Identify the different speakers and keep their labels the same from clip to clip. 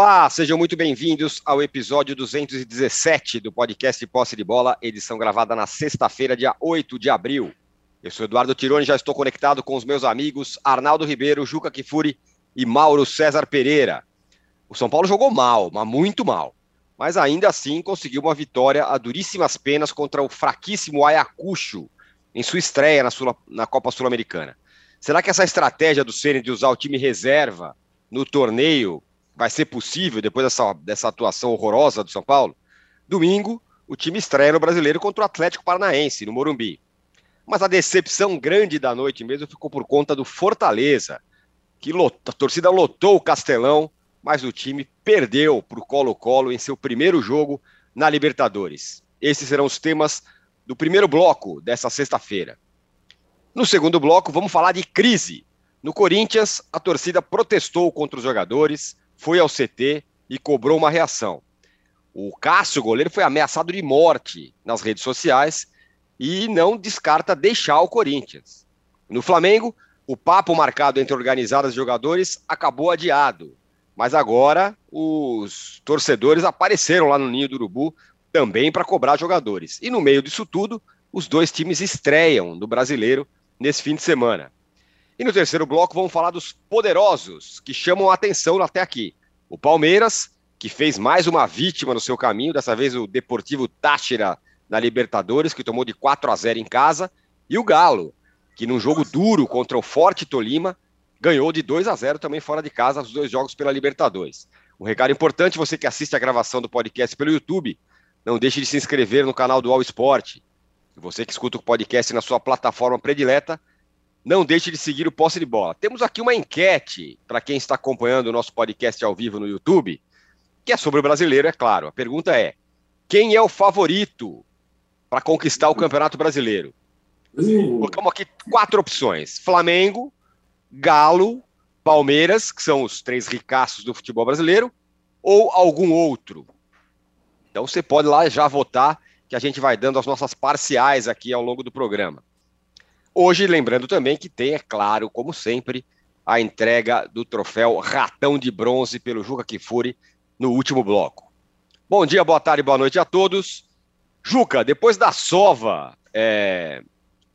Speaker 1: Olá, sejam muito bem-vindos ao episódio 217 do podcast Posse de Bola, edição gravada na sexta-feira, dia 8 de abril. Eu sou Eduardo Tironi, já estou conectado com os meus amigos Arnaldo Ribeiro, Juca Kifuri e Mauro César Pereira. O São Paulo jogou mal, mas muito mal. Mas ainda assim conseguiu uma vitória a duríssimas penas contra o fraquíssimo Ayacucho em sua estreia na, na Copa Sul-Americana. Será que essa estratégia do Ceni de usar o time reserva no torneio vai ser possível depois dessa, dessa atuação horrorosa do São Paulo? Domingo, o time estreia no Brasileiro contra o Atlético Paranaense, no Morumbi. Mas a decepção grande da noite mesmo ficou por conta do Fortaleza, que a torcida lotou o Castelão, mas o time perdeu para o Colo-Colo em seu primeiro jogo na Libertadores. Esses serão os temas do primeiro bloco dessa sexta-feira. No segundo bloco, vamos falar de crise. No Corinthians, a torcida protestou contra os jogadores, foi ao CT e cobrou uma reação. O Cássio, goleiro, foi ameaçado de morte nas redes sociais e não descarta deixar o Corinthians. No Flamengo, o papo marcado entre organizadas e jogadores acabou adiado. Mas agora os torcedores apareceram lá no Ninho do Urubu também para cobrar jogadores. E no meio disso tudo, os dois times estreiam no brasileiro nesse fim de semana. E no terceiro bloco vamos falar dos poderosos que chamam a atenção até aqui. O Palmeiras, que fez mais uma vítima no seu caminho, dessa vez o Deportivo Táchira na Libertadores, que tomou de 4 a 0 em casa, e o Galo, que num jogo duro contra o Forte Tolima, ganhou de 2 a 0 também fora de casa os dois jogos pela Libertadores. Um recado importante, você que assiste a gravação do podcast pelo YouTube, não deixe de se inscrever no canal do All Sport. Você que escuta o podcast na sua plataforma predileta, não deixe de seguir o Posse de Bola. Temos aqui uma enquete para quem está acompanhando o nosso podcast ao vivo no YouTube, que é sobre o brasileiro, é claro. A pergunta é: quem é o favorito para conquistar o Campeonato Brasileiro? Uh. Colocamos aqui quatro opções: Flamengo, Galo, Palmeiras, que são os três ricaços do futebol brasileiro, ou algum outro. Então você pode lá já votar, que a gente vai dando as nossas parciais aqui ao longo do programa. Hoje, lembrando também que tem, é claro, como sempre, a entrega do troféu Ratão de Bronze pelo Juca Kifuri no último bloco. Bom dia, boa tarde, boa noite a todos. Juca, depois da sova é,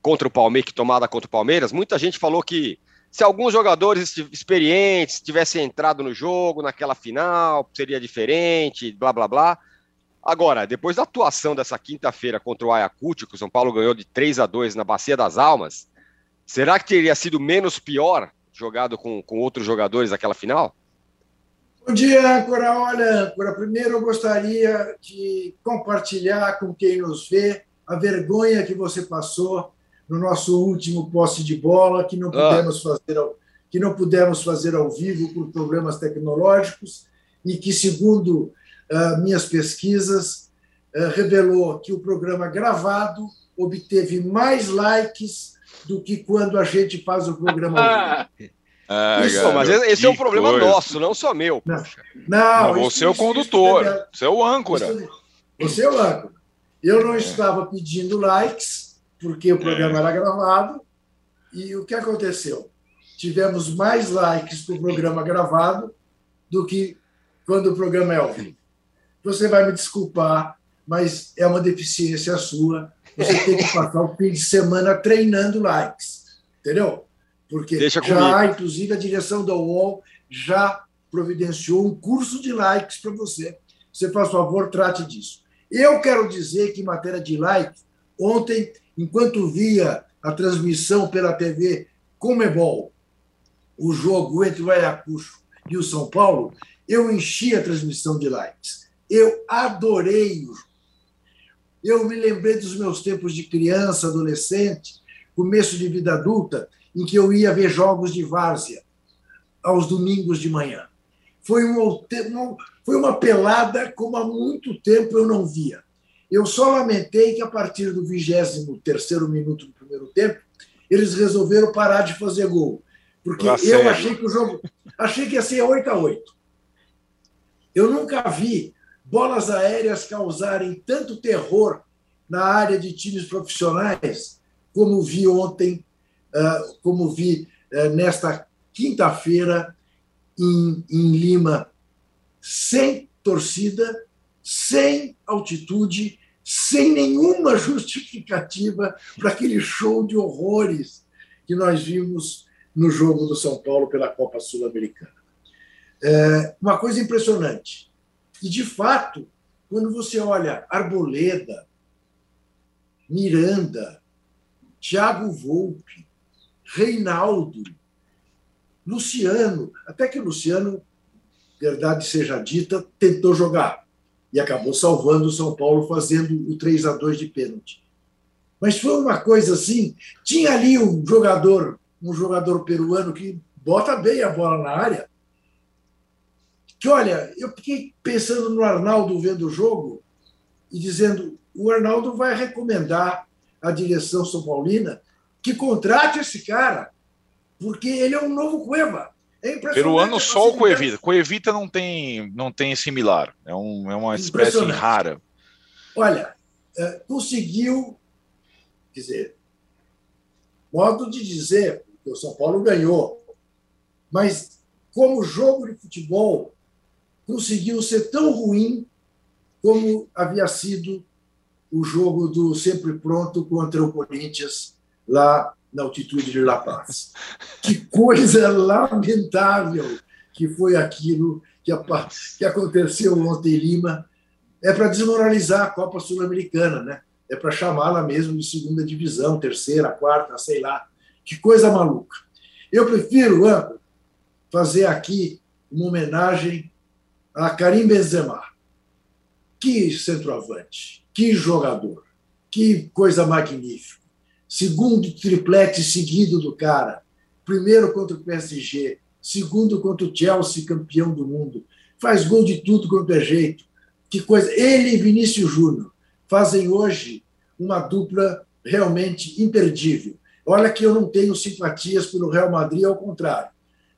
Speaker 1: contra o Palmeiras, tomada contra o Palmeiras, muita gente falou que se alguns jogadores experientes tivessem entrado no jogo naquela final, seria diferente, blá blá blá. Agora, depois da atuação dessa quinta-feira contra o Ayacucho, que o São Paulo ganhou de 3 a 2 na Bacia das Almas, será que teria sido menos pior jogado com, com outros jogadores naquela final?
Speaker 2: Bom dia, Cora. Olha, Cora, primeiro eu gostaria de compartilhar com quem nos vê a vergonha que você passou no nosso último posse de bola, que não ah. pudemos, ah. fazer, ao, que não pudemos fazer ao vivo por problemas tecnológicos e que, segundo minhas pesquisas, uh, revelou que o programa gravado obteve mais likes do que quando a gente faz o programa
Speaker 1: Ah, Isso, mas esse é um problema coisa. nosso, não só meu.
Speaker 2: Não, não,
Speaker 3: não você é o condutor, você é o âncora.
Speaker 2: você é o âncora. Eu não é. estava pedindo likes, porque o programa é. era gravado, e o que aconteceu? Tivemos mais likes para o programa gravado do que quando o programa é ao vivo você vai me desculpar, mas é uma deficiência sua. Você tem que passar o fim de semana treinando likes, entendeu? Porque Deixa já, inclusive, a direção da UOL já providenciou um curso de likes para você. Você, faz favor, trate disso. Eu quero dizer que, em matéria de likes, ontem, enquanto via a transmissão pela TV Comebol, o jogo entre o Ayacucho e o São Paulo, eu enchi a transmissão de likes. Eu adorei o Eu me lembrei dos meus tempos de criança, adolescente, começo de vida adulta, em que eu ia ver jogos de várzea aos domingos de manhã. Foi uma, foi uma pelada como há muito tempo eu não via. Eu só lamentei que a partir do 23 minuto do primeiro tempo, eles resolveram parar de fazer gol. Porque eu achei que o jogo. Achei que ia ser 8 a 8 Eu nunca vi bolas aéreas causarem tanto terror na área de times profissionais, como vi ontem, ah, como vi eh, nesta quinta-feira em, em Lima, sem torcida, sem altitude, sem nenhuma justificativa para aquele show de horrores que nós vimos no jogo do São Paulo pela Copa Sul-Americana. É uma coisa impressionante. E, de fato, quando você olha Arboleda, Miranda, Tiago Volpe, Reinaldo, Luciano, até que Luciano, verdade seja dita, tentou jogar e acabou salvando o São Paulo fazendo o 3 a 2 de pênalti. Mas foi uma coisa assim, tinha ali um jogador, um jogador peruano que bota bem a bola na área. Que olha, eu fiquei pensando no Arnaldo vendo o jogo e dizendo, o Arnaldo vai recomendar à direção são paulina que contrate esse cara, porque ele é um novo Cueva.
Speaker 3: É Peruano só o Coevita. Coevita não tem, não tem similar. É, um, é uma espécie rara.
Speaker 2: Olha, é, conseguiu, quer dizer, modo de dizer, que o São Paulo ganhou, mas como jogo de futebol, conseguiu ser tão ruim como havia sido o jogo do sempre pronto contra o Corinthians lá na altitude de La Paz. Que coisa lamentável que foi aquilo que, que aconteceu ontem em Lima. É para desmoralizar a Copa Sul-Americana, né? É para chamá-la mesmo de segunda divisão, terceira, quarta, sei lá. Que coisa maluca. Eu prefiro, Anco, fazer aqui uma homenagem a Karim Benzema. Que centroavante, que jogador, que coisa magnífica segundo triplete seguido do cara. Primeiro contra o PSG, segundo contra o Chelsea, campeão do mundo. Faz gol de tudo quanto é jeito. Que coisa. Ele e Vinícius Júnior fazem hoje uma dupla realmente imperdível. Olha que eu não tenho simpatias pelo Real Madrid, ao contrário,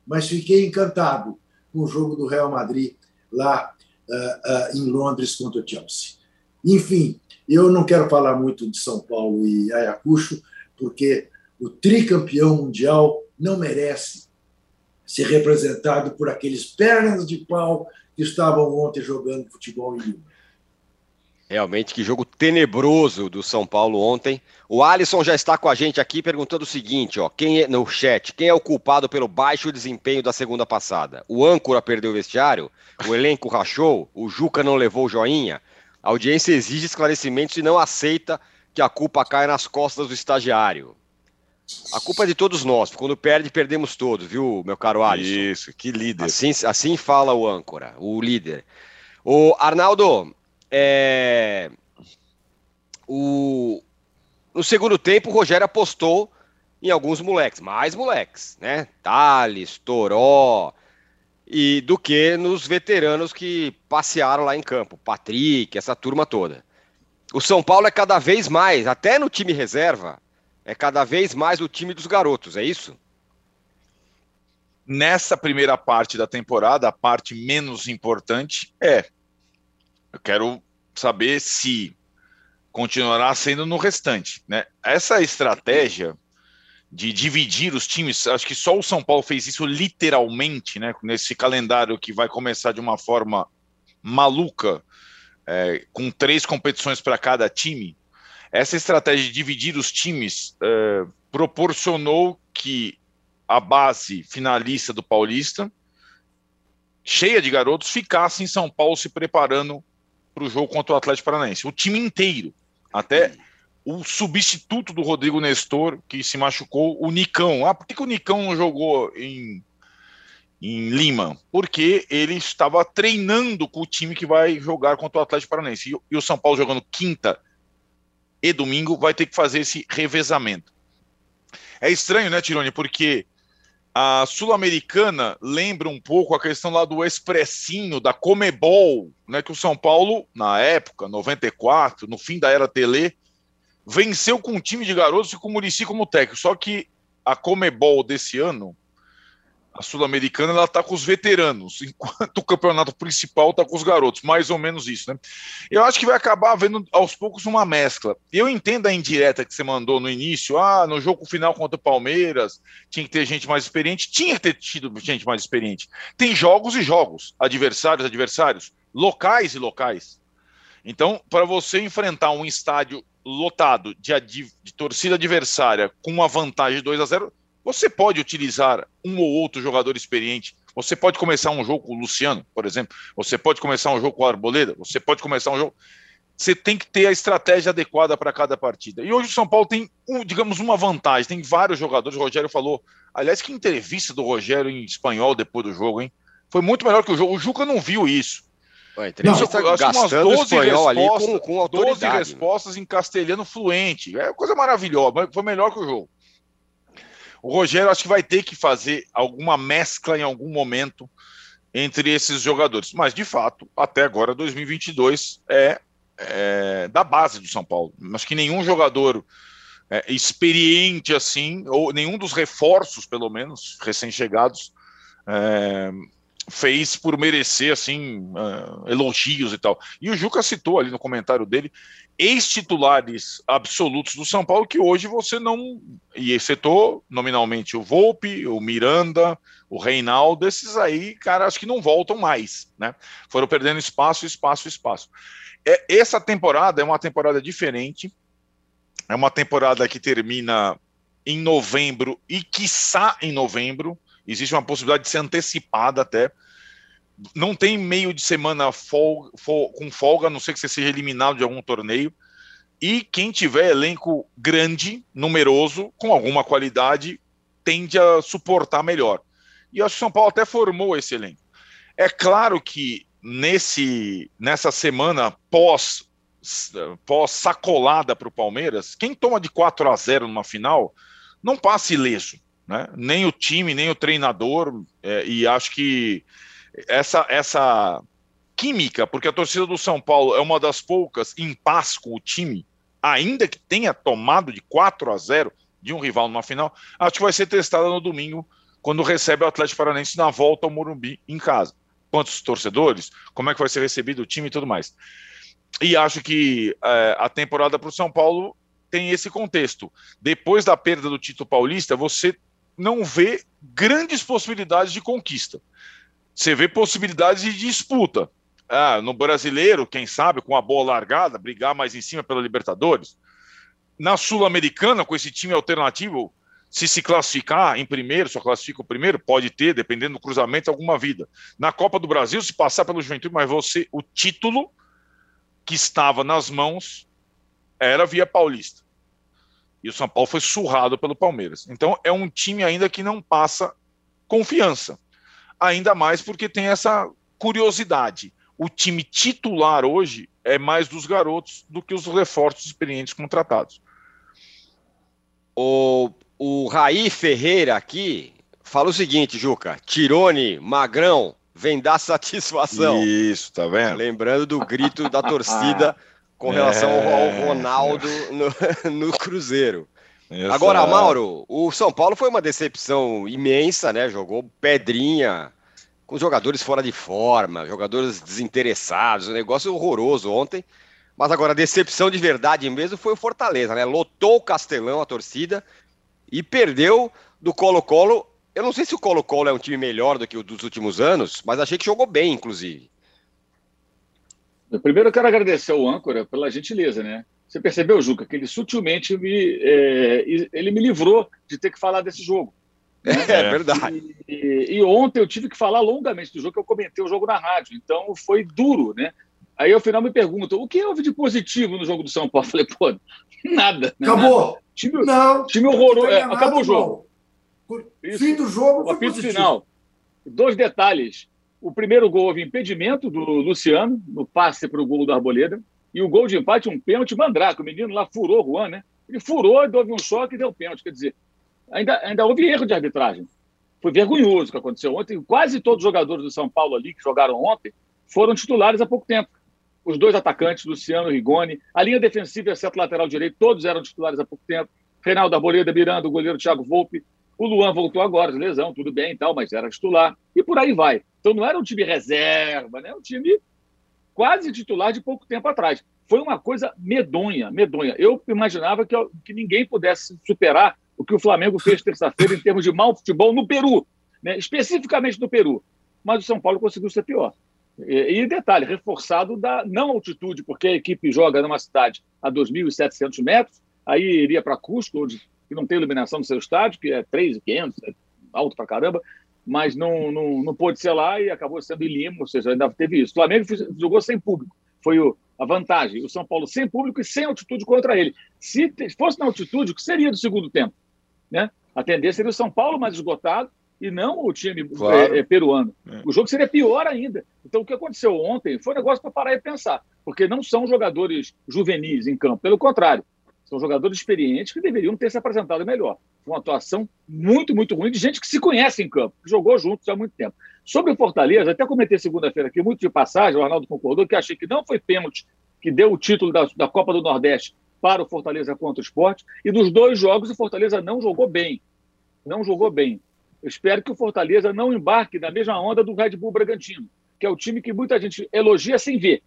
Speaker 2: mas fiquei encantado com o jogo do Real Madrid lá uh, uh, em Londres contra o Chelsea. Enfim, eu não quero falar muito de São Paulo e Ayacucho, porque o tricampeão mundial não merece ser representado por aqueles pernas de pau que estavam ontem jogando futebol em Lima.
Speaker 1: Realmente, que jogo tenebroso do São Paulo ontem. O Alisson já está com a gente aqui perguntando o seguinte, ó, quem é, no chat, quem é o culpado pelo baixo desempenho da segunda passada? O âncora perdeu o vestiário? O elenco rachou? O Juca não levou o joinha? A audiência exige esclarecimentos e não aceita que a culpa caia nas costas do estagiário. A culpa é de todos nós. Quando perde, perdemos todos, viu, meu caro Alisson?
Speaker 3: Isso, que líder.
Speaker 1: Assim, assim fala o âncora, o líder. O Arnaldo, é... o... no segundo tempo, o Rogério apostou em alguns moleques, mais moleques, né? Thales, Toró, e do que nos veteranos que passearam lá em campo, Patrick, essa turma toda. O São Paulo é cada vez mais, até no time reserva, é cada vez mais o time dos garotos, é isso?
Speaker 3: Nessa primeira parte da temporada, a parte menos importante é. Eu quero saber se continuará sendo no restante. Né? Essa estratégia de dividir os times. Acho que só o São Paulo fez isso literalmente, né? Nesse calendário que vai começar de uma forma maluca, é, com três competições para cada time. Essa estratégia de dividir os times é, proporcionou que a base finalista do Paulista, cheia de garotos, ficasse em São Paulo se preparando para o jogo contra o Atlético Paranaense. O time inteiro. Até o substituto do Rodrigo Nestor, que se machucou, o Nicão. Ah, por que, que o Nicão não jogou em, em Lima? Porque ele estava treinando com o time que vai jogar contra o Atlético Paranaense. E, e o São Paulo jogando quinta e domingo vai ter que fazer esse revezamento. É estranho, né, Tirone? Porque a Sul-Americana lembra um pouco a questão lá do expressinho, da Comebol, né, que o São Paulo, na época, 94, no fim da era Tele, venceu com um time de garotos e com o Murici como técnico. Só que a Comebol desse ano, A Sul-Americana ela está com os veteranos, enquanto o campeonato principal está com os garotos, mais ou menos isso, né? Eu acho que vai acabar havendo aos poucos uma mescla. Eu entendo a indireta que você mandou no início, ah, no jogo final contra o Palmeiras tinha que ter gente mais experiente, tinha que ter tido gente mais experiente. Tem jogos e jogos, adversários, adversários, locais e locais. Então, para você enfrentar um estádio lotado de, de torcida adversária com uma vantagem de 2 a 0 você pode utilizar um ou outro jogador experiente. Você pode começar um jogo com o Luciano, por exemplo. Você pode começar um jogo com o Arboleda. Você pode começar um jogo. Você tem que ter a estratégia adequada para cada partida. E hoje o São Paulo tem, um, digamos, uma vantagem. Tem vários jogadores. O Rogério falou. Aliás, que entrevista do Rogério em espanhol depois do jogo, hein? Foi muito melhor que o jogo. O Juca não viu isso.
Speaker 1: Ué, não, gastando espanhol ali com, com autoridade. 12
Speaker 3: respostas em castelhano fluente. É coisa maravilhosa. Foi melhor que o jogo. O Rogério acho que vai ter que fazer alguma mescla em algum momento entre esses jogadores. Mas, de fato, até agora, 2022 é, é da base do São Paulo. Acho que nenhum jogador é, experiente assim, ou nenhum dos reforços, pelo menos, recém-chegados, é, fez por merecer assim uh, elogios e tal. E o Juca citou ali no comentário dele ex-titulares absolutos do São Paulo que hoje você não e citou nominalmente o Volpe, o Miranda, o Reinaldo, esses aí, cara, acho que não voltam mais, né? Foram perdendo espaço, espaço, espaço. É, essa temporada é uma temporada diferente. É uma temporada que termina em novembro e quiçá em novembro existe uma possibilidade de ser antecipada até. Não tem meio de semana folga, folga, com folga, a não ser que você seja eliminado de algum torneio. E quem tiver elenco grande, numeroso, com alguma qualidade, tende a suportar melhor. E acho que São Paulo até formou esse elenco. É claro que nesse nessa semana pós pós sacolada para o Palmeiras, quem toma de 4 a 0 numa final não passa ileso né? nem o time, nem o treinador, é, e acho que essa, essa química, porque a torcida do São Paulo é uma das poucas em paz com o time, ainda que tenha tomado de 4 a 0 de um rival numa final, acho que vai ser testada no domingo, quando recebe o Atlético Paranense na volta ao Morumbi em casa. Quantos torcedores, como é que vai ser recebido o time e tudo mais. E acho que é, a temporada para o São Paulo tem esse contexto. Depois da perda do título paulista, você não vê grandes possibilidades de conquista. Você vê possibilidades de disputa. Ah, no brasileiro, quem sabe, com a boa largada, brigar mais em cima pela Libertadores. Na Sul-Americana, com esse time alternativo, se se classificar em primeiro, só classifica o primeiro, pode ter, dependendo do cruzamento, alguma vida. Na Copa do Brasil, se passar pelo Juventude, mas você, o título que estava nas mãos era via Paulista. E o São Paulo foi surrado pelo Palmeiras. Então é um time ainda que não passa confiança. Ainda mais porque tem essa curiosidade. O time titular hoje é mais dos garotos do que os reforços experientes contratados.
Speaker 1: O, o Raí Ferreira aqui fala o seguinte, Juca: Tirone, Magrão, vem dar satisfação.
Speaker 3: Isso, tá vendo?
Speaker 1: Lembrando do grito da torcida com relação é... ao Ronaldo no, no Cruzeiro. Exato. Agora, Mauro, o São Paulo foi uma decepção imensa, né? Jogou pedrinha, com jogadores fora de forma, jogadores desinteressados, um negócio horroroso ontem. Mas agora, a decepção de verdade mesmo foi o Fortaleza, né? Lotou o Castelão, a torcida, e perdeu do Colo-Colo. Eu não sei se o Colo-Colo é um time melhor do que o dos últimos anos, mas achei que jogou bem, inclusive.
Speaker 4: Primeiro eu quero agradecer ao âncora pela gentileza, né? Você percebeu, Juca, que ele sutilmente me, é, ele me livrou de ter que falar desse jogo.
Speaker 1: Né? É verdade.
Speaker 4: E, e, ontem eu tive que falar longamente do jogo, que eu comentei o jogo na rádio, então foi duro, né? Aí ao final me perguntam, o que houve de positivo no jogo do São Paulo? Eu falei, pô, nada.
Speaker 2: Né? Acabou. Nada.
Speaker 4: Time, não, time horroroso. É, acabou o jogo.
Speaker 2: Isso. Fim do jogo.
Speaker 4: O apito final. Dois detalhes. O primeiro gol houve impedimento do Luciano, no passe para o gol do Arboleda. E o gol de empate, um pênalti mandrake. O menino lá furou o Juan, né? Ele furou, houve um choque e deu pênalti. Quer dizer, ainda, ainda houve erro de arbitragem. Foi vergonhoso o que aconteceu ontem. Quase todos os jogadores do São Paulo ali que jogaram ontem foram titulares há pouco tempo. Os dois atacantes, Luciano e Rigoni, a linha defensiva, exceto lateral direito, todos eram titulares há pouco tempo. Reinaldo Arboleda, Miranda, o goleiro Thiago Volpe. O Luan voltou agora lesão, tudo bem e tal, mas era titular. E por aí vai. Então não era um time reserva, né? Um time quase titular de pouco tempo atrás. Foi uma coisa medonha, medonha. Eu imaginava que, que ninguém pudesse superar o que o Flamengo fez terça-feira em termos de mau futebol no Peru, né? especificamente no Peru. Mas o São Paulo conseguiu ser pior. E, e detalhe, reforçado da não altitude, porque a equipe joga numa cidade a 2.700 metros, aí iria para Cusco, onde não tem iluminação no seu estádio, que é 3.500, é alto para caramba, mas não, não, não pôde ser lá e acabou sendo em Lima, ou seja, ainda teve isso. O Flamengo jogou sem público, foi o, a vantagem. O São Paulo sem público e sem altitude contra ele. Se fosse na altitude, o que seria do segundo tempo? Né? A tendência seria o São Paulo mais esgotado e não o time claro. é, é, peruano. É. O jogo seria pior ainda. Então, o que aconteceu ontem foi um negócio para parar e pensar, porque não são jogadores juvenis em campo, pelo contrário, são jogadores experientes que deveriam ter se apresentado melhor. Foi uma atuação muito, muito ruim de gente que se conhece em campo, que jogou juntos há muito tempo. Sobre o Fortaleza, até comentei segunda-feira aqui, muito de passagem, o Arnaldo concordou, que achei que não foi pênalti que deu o título da, da Copa do Nordeste para o Fortaleza contra o esporte. E nos dois jogos o Fortaleza não jogou bem. Não jogou bem. Eu espero que o Fortaleza não embarque na mesma onda do Red Bull Bragantino, que é o time que muita gente elogia sem ver.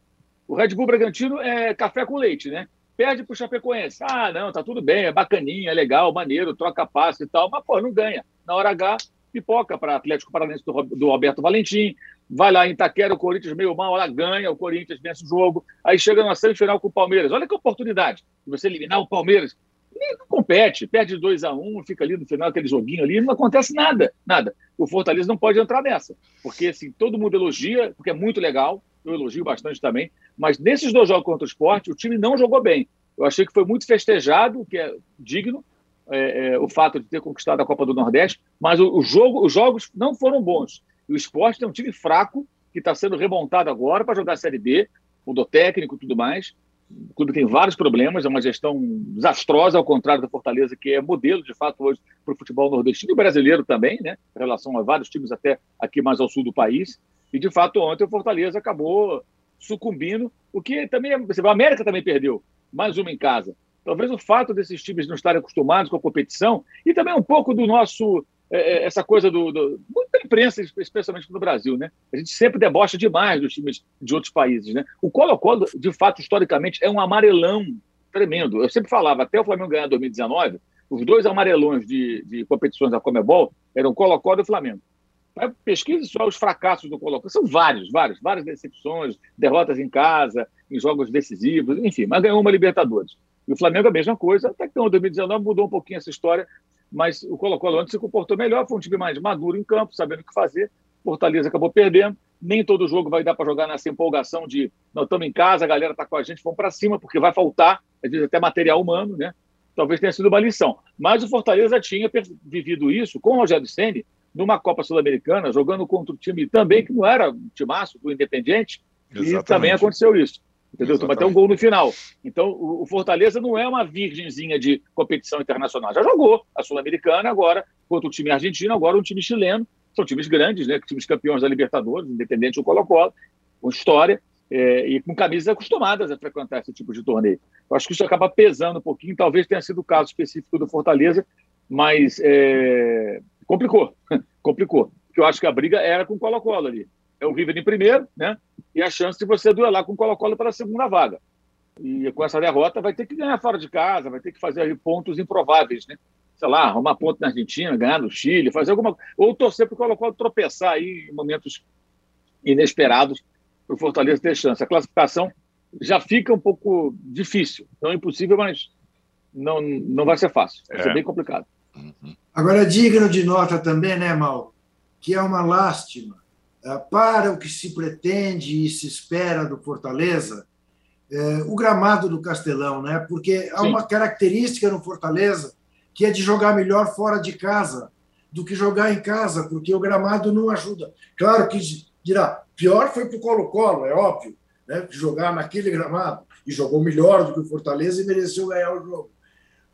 Speaker 4: O Red Bull Bragantino é café com leite, né? Perde para o Chapecoense. Ah, não, tá tudo bem, é bacaninha, é legal, maneiro, troca passe e tal, mas, pô, não ganha. Na hora H, pipoca para Atlético Paranaense do, do Alberto Valentim, vai lá em Itaquera, o Corinthians meio mal, ela ganha, o Corinthians vence o jogo, aí chega na semifinal com o Palmeiras. Olha que oportunidade de você eliminar o Palmeiras. E não compete, perde 2 a 1 um, fica ali no final aquele joguinho ali, não acontece nada, nada. O Fortaleza não pode entrar nessa, porque assim, todo mundo elogia, porque é muito legal, eu elogio bastante também, mas nesses dois jogos contra o esporte, o time não jogou bem. Eu achei que foi muito festejado, que é digno, é, é, o fato de ter conquistado a Copa do Nordeste, mas o, o jogo, os jogos não foram bons. O esporte é um time fraco, que está sendo remontado agora para jogar a Série B, mudou técnico e tudo mais. O clube tem vários problemas, é uma gestão desastrosa, ao contrário da Fortaleza, que é modelo, de fato, hoje para o futebol nordestino e brasileiro também, né? em relação a vários times até aqui mais ao sul do país. E, de fato, ontem o Fortaleza acabou sucumbindo, o que também, a América também perdeu, mais uma em casa. Talvez o fato desses times não estarem acostumados com a competição e também um pouco do nosso é, é essa coisa do, do muita imprensa, especialmente no Brasil, né? A gente sempre debocha demais dos times de outros países, né? O Colo-Colo, de fato, historicamente, é um amarelão tremendo. Eu sempre falava, até o Flamengo ganhar em 2019, os dois amarelões de, de competições da Comebol eram Colo-Colo e Flamengo. Pesquise só os fracassos do Colo-Colo. São vários, vários, várias decepções, derrotas em casa, em jogos decisivos, enfim, mas ganhou uma Libertadores. E o Flamengo a mesma coisa, até que em 2019 mudou um pouquinho essa história, mas o Colo-Colo antes se comportou melhor, foi um time mais maduro em campo, sabendo o que fazer. Fortaleza acabou perdendo. Nem todo jogo vai dar para jogar nessa empolgação de nós estamos em casa, a galera está com a gente, vamos para cima, porque vai faltar, às vezes até material humano, né? Talvez tenha sido uma lição. Mas o Fortaleza tinha vivido isso com o Rogério Senni numa Copa Sul-Americana, jogando contra um time também que não era um timaço, do Independente, Exatamente. e também aconteceu isso. Entendeu? Tomou até um gol no final. Então, o Fortaleza não é uma virgenzinha de competição internacional. Já jogou a Sul-Americana agora, contra o time argentino, agora um time chileno. São times grandes, né? Times campeões da Libertadores, Independente ou Colo-Colo, com história. É, e com camisas acostumadas a frequentar esse tipo de torneio. Eu acho que isso acaba pesando um pouquinho, talvez tenha sido o caso específico do Fortaleza, mas é, complicou, complicou. Porque eu acho que a briga era com o Colo-Colo ali. É o River em primeiro, né? E a chance de você duelar com o Colo-Colo para a segunda vaga. E com essa derrota vai ter que ganhar fora de casa, vai ter que fazer pontos improváveis, né? Sei lá, arrumar ponto na Argentina, ganhar no Chile, fazer alguma ou torcer para o Colo-Colo tropeçar aí em momentos inesperados para o Fortaleza ter chance. A classificação já fica um pouco difícil, não é impossível, mas não, não vai ser fácil, vai é. ser bem complicado.
Speaker 2: Uhum. Agora, digno de nota também, né, Mal, que é uma lástima eh, para o que se pretende e se espera do Fortaleza, eh, o gramado do Castelão, né? Porque há uma característica no Fortaleza que é de jogar melhor fora de casa do que jogar em casa, porque o gramado não ajuda. Claro que dirá, pior foi para o Colo-Colo, é óbvio, né? jogar naquele gramado e jogou melhor do que o Fortaleza e mereceu ganhar o jogo.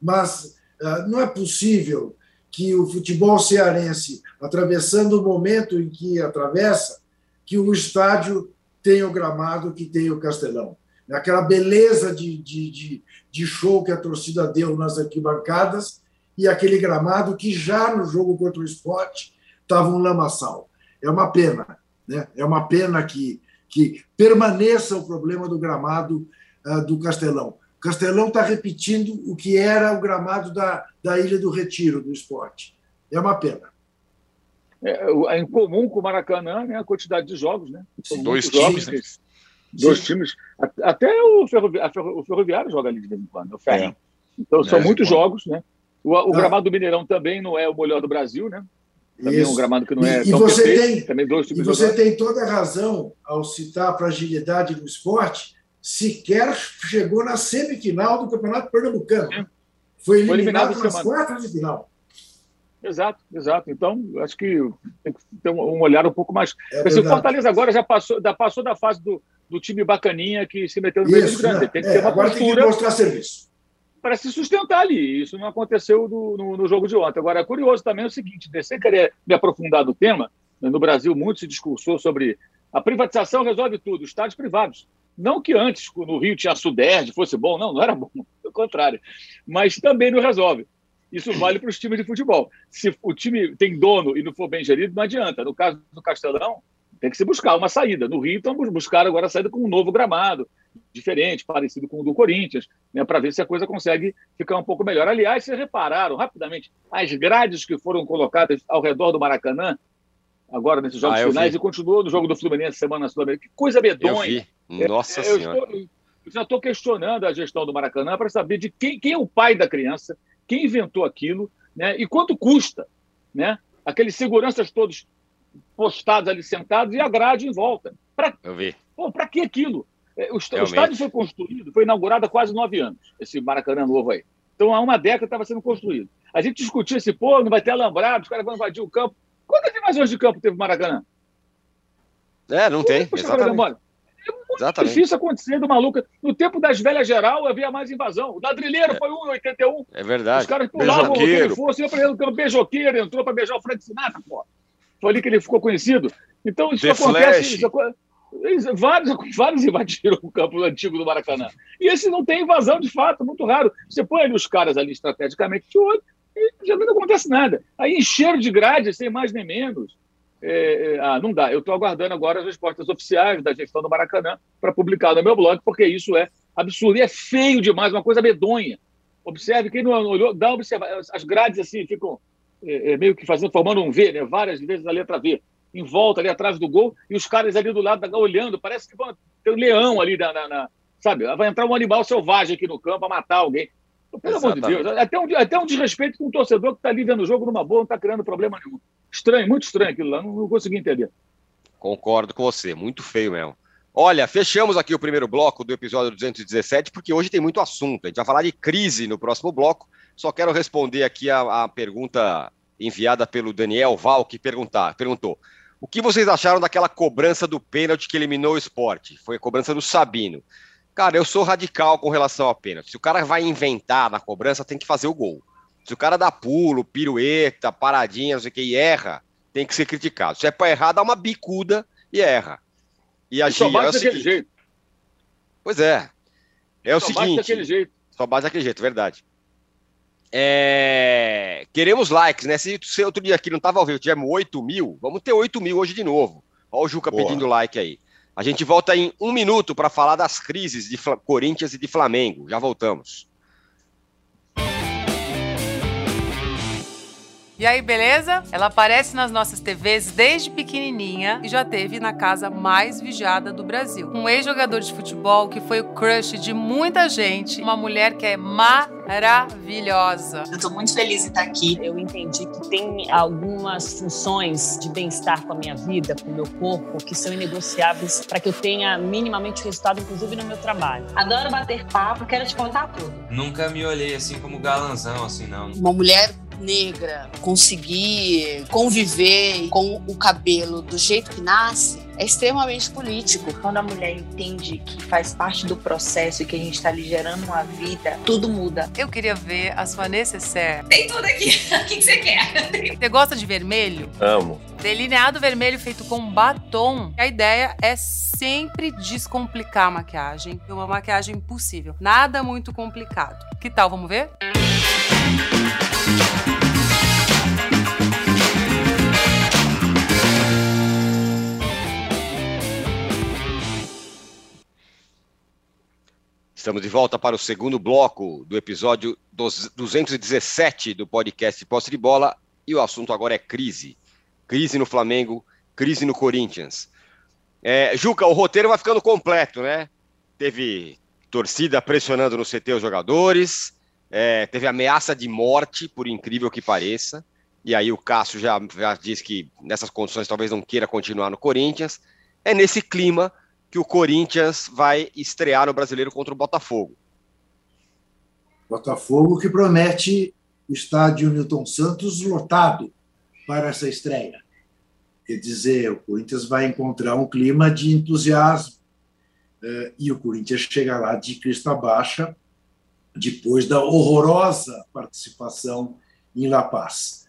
Speaker 2: Mas uh, não é possível que o futebol cearense, atravessando o momento em que atravessa, que o estádio tenha o gramado que tem o Castelão. Aquela beleza de, de, de, de show que a torcida deu nas arquibancadas e aquele gramado que já no jogo contra o esporte estava um lamaçal. É uma pena, né? é uma pena que, que permaneça o problema do gramado uh, do Castelão. Castelão está repetindo o que era o gramado da, da Ilha do Retiro, do esporte. É uma pena.
Speaker 4: É, é em comum com o Maracanã né, a quantidade de jogos. Né?
Speaker 3: Dois times. Né?
Speaker 4: Dois Sim. times. Até o, ferroviário, o ferroviário joga ali de vez em quando, o Ferro. É. Então são é, muitos jogos, né? O, o ah. gramado do Mineirão também não é o melhor do Brasil, né? Também Isso. é um gramado que não é
Speaker 2: e, tão você perfeito, tem, também dois E você tem toda a razão ao citar a fragilidade do esporte, sequer chegou na semifinal do Campeonato Pernambucano. É. Foi eliminado, Foi eliminado nas quartas de final.
Speaker 4: Exato, exato. Então, acho que tem que ter um olhar um pouco mais. É o Fortaleza agora já passou, já passou da fase do, do time bacaninha que se meteu no meio do grande. Né? Tem que é, ter uma agora postura. Tem que mostrar serviço. Para se sustentar ali. Isso não aconteceu no, no, no, jogo de ontem. Agora, é curioso também o seguinte: sem querer me aprofundar do tema, né, no Brasil muito se discursou sobre a privatização resolve tudo, estádios privados. Não que antes, no Rio tinha Suderj, fosse bom, não, não era bom, pelo contrário. Mas também não resolve. Isso vale para os times de futebol. Se o time tem dono e não for bem gerido, não adianta. No caso do Castelão, tem que se buscar uma saída. No Rio, estamos buscando agora a saída com um novo gramado, diferente, parecido com o do Corinthians, né, para ver se a coisa consegue ficar um pouco melhor. Aliás, vocês repararam rapidamente as grades que foram colocadas ao redor do Maracanã, agora nesses jogos ah, finais, vi. e continuou no jogo do Fluminense semana sul-americana. Que coisa medonha.
Speaker 1: Nossa é, Senhora.
Speaker 4: Estou, eu já estou questionando a gestão do Maracanã para saber de quem, quem é o pai da criança, quem inventou aquilo, né? E quanto custa, né? Aqueles seguranças todos postados ali sentados e a grade em volta.
Speaker 1: Pra, Eu vi.
Speaker 4: Para que aquilo? É, o, o estádio foi construído, foi inaugurado há quase nove anos, esse Maracanã novo aí. Então, há uma década estava sendo construído. A gente discutia esse, pô, não vai ter alambrado, os caras vão invadir o campo. Quantas invasões de campo teve Maracanã?
Speaker 1: É, não tem. Exatamente.
Speaker 4: É muito Exatamente. difícil acontecer do maluco. No tempo das velhas geral havia mais invasão. O ladrilheiro é. foi 1,81.
Speaker 1: É verdade.
Speaker 4: Os caras pulavam o que ele fosse. Eu, por exemplo, o beijoqueiro entrou para beijar o Frank Sinatra, pô. Foi ali que ele ficou conhecido. Então, isso
Speaker 3: The
Speaker 4: acontece. Isso, vários, vários invadiram o campo antigo do Maracanã. E esse não tem invasão de fato, muito raro. Você põe ali os caras ali estrategicamente de olho e já não acontece nada. Aí encheram de grade, sem mais nem menos. É, é, ah, não dá. Eu estou aguardando agora as respostas oficiais da gestão do Maracanã para publicar no meu blog, porque isso é absurdo e é feio demais, uma coisa medonha. Observe, quem não olhou, dá observar. As grades assim ficam é, é, meio que fazendo, formando um V, né? várias vezes a letra V, em volta ali atrás do gol, e os caras ali do lado olhando, parece que vão ter um leão ali na, na, na sabe? Vai entrar um animal selvagem aqui no campo a matar alguém. Pelo amor de Deus, até um, até um desrespeito com o torcedor que está ali vendo o jogo numa boa, não está criando problema nenhum. Estranho, muito estranho aquilo lá, não, não consegui entender.
Speaker 1: Concordo com você, muito feio mesmo. Olha, fechamos aqui o primeiro bloco do episódio 217, porque hoje tem muito assunto. A gente vai falar de crise no próximo bloco. Só quero responder aqui a, a pergunta enviada pelo Daniel Val, que perguntar, perguntou: o que vocês acharam daquela cobrança do pênalti que eliminou o esporte? Foi a cobrança do Sabino. Cara, eu sou radical com relação ao pênalti. Se o cara vai inventar na cobrança, tem que fazer o gol. Se o cara dá pulo, pirueta, paradinha, não sei o que, e erra, tem que ser criticado. Se é para errar, dá uma bicuda e erra. E agir. Só
Speaker 4: bate é daquele jeito.
Speaker 1: Pois é. É o
Speaker 4: só
Speaker 1: seguinte. Só
Speaker 4: bate daquele jeito.
Speaker 1: Só bate daquele jeito, verdade. É... Queremos likes, né? Se, se outro dia aqui não estava ao vivo, tivemos 8 mil, vamos ter 8 mil hoje de novo. Olha o Juca Boa. pedindo like aí. A gente volta em um minuto para falar das crises de Corinthians e de Flamengo. Já voltamos.
Speaker 5: E aí, beleza? Ela aparece nas nossas TVs desde pequenininha e já teve na casa mais vigiada do Brasil. Um ex-jogador de futebol que foi o crush de muita gente, uma mulher que é maravilhosa.
Speaker 6: Eu tô muito feliz em estar aqui. Eu entendi que tem algumas funções de bem-estar com a minha vida, com o meu corpo, que são inegociáveis para que eu tenha minimamente resultado, inclusive no meu trabalho.
Speaker 7: Adoro bater papo, quero te contar tudo.
Speaker 8: Nunca me olhei assim como galanzão, assim, não.
Speaker 9: Uma mulher negra conseguir conviver com o cabelo do jeito que nasce é extremamente político.
Speaker 7: Quando a mulher entende que faz parte do processo e que a gente está ali gerando uma vida, tudo muda.
Speaker 5: Eu queria ver a sua necessaire.
Speaker 7: Tem tudo aqui. o que você quer?
Speaker 5: Você gosta de vermelho?
Speaker 3: Amo.
Speaker 5: Delineado vermelho feito com batom. A ideia é sempre descomplicar a maquiagem. É uma maquiagem possível. Nada muito complicado. Que tal? Vamos ver? Música
Speaker 1: Estamos de volta para o segundo bloco do episódio 217 do podcast Posse de Bola e o assunto agora é crise. Crise no Flamengo, crise no Corinthians. É, Juca, o roteiro vai ficando completo, né? Teve torcida pressionando no CT os jogadores, é, teve ameaça de morte, por incrível que pareça. E aí o Cássio já, já diz que nessas condições talvez não queira continuar no Corinthians. É nesse clima que o Corinthians vai estrear no Brasileiro contra o Botafogo.
Speaker 2: Botafogo que promete o estádio Newton Santos lotado para essa estreia. Quer dizer, o Corinthians vai encontrar um clima de entusiasmo eh, e o Corinthians chega lá de crista baixa depois da horrorosa participação em La Paz.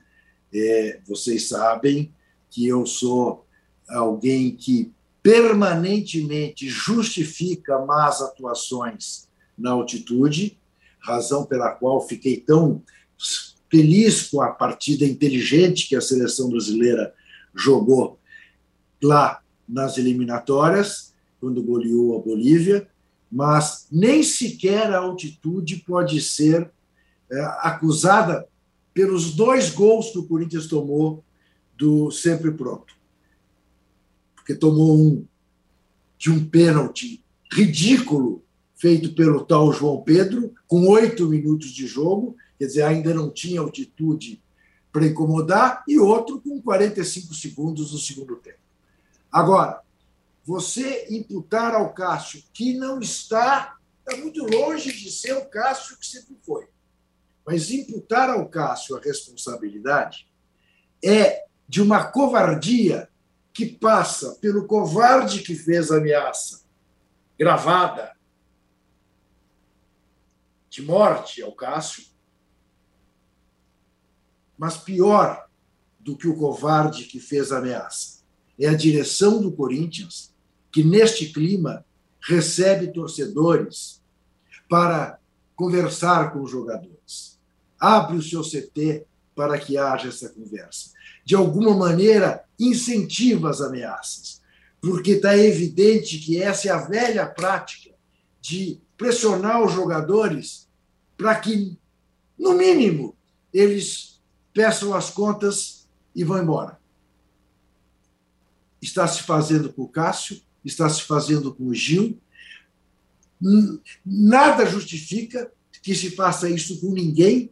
Speaker 2: É, vocês sabem que eu sou alguém que permanentemente justifica más atuações na altitude, razão pela qual fiquei tão feliz com a partida inteligente que a seleção brasileira jogou lá nas eliminatórias, quando goleou a Bolívia, mas nem sequer a altitude pode ser é, acusada pelos dois gols que o Corinthians tomou do sempre pronto porque tomou um de um pênalti ridículo feito pelo tal João Pedro, com oito minutos de jogo, quer dizer, ainda não tinha altitude para incomodar, e outro com 45 segundos no segundo tempo. Agora, você imputar ao Cássio, que não está, está muito longe de ser o Cássio que sempre foi, mas imputar ao Cássio a responsabilidade é de uma covardia que passa pelo covarde que fez a ameaça gravada de morte ao Cássio, mas pior do que o covarde que fez a ameaça é a direção do Corinthians, que neste clima recebe torcedores para conversar com os jogadores. Abre o seu CT para que haja essa conversa de alguma maneira, incentiva as ameaças, porque está evidente que essa é a velha prática de pressionar os jogadores para que, no mínimo, eles peçam as contas e vão embora. Está se fazendo com o Cássio, está se fazendo com o Gil. Nada justifica que se faça isso com ninguém,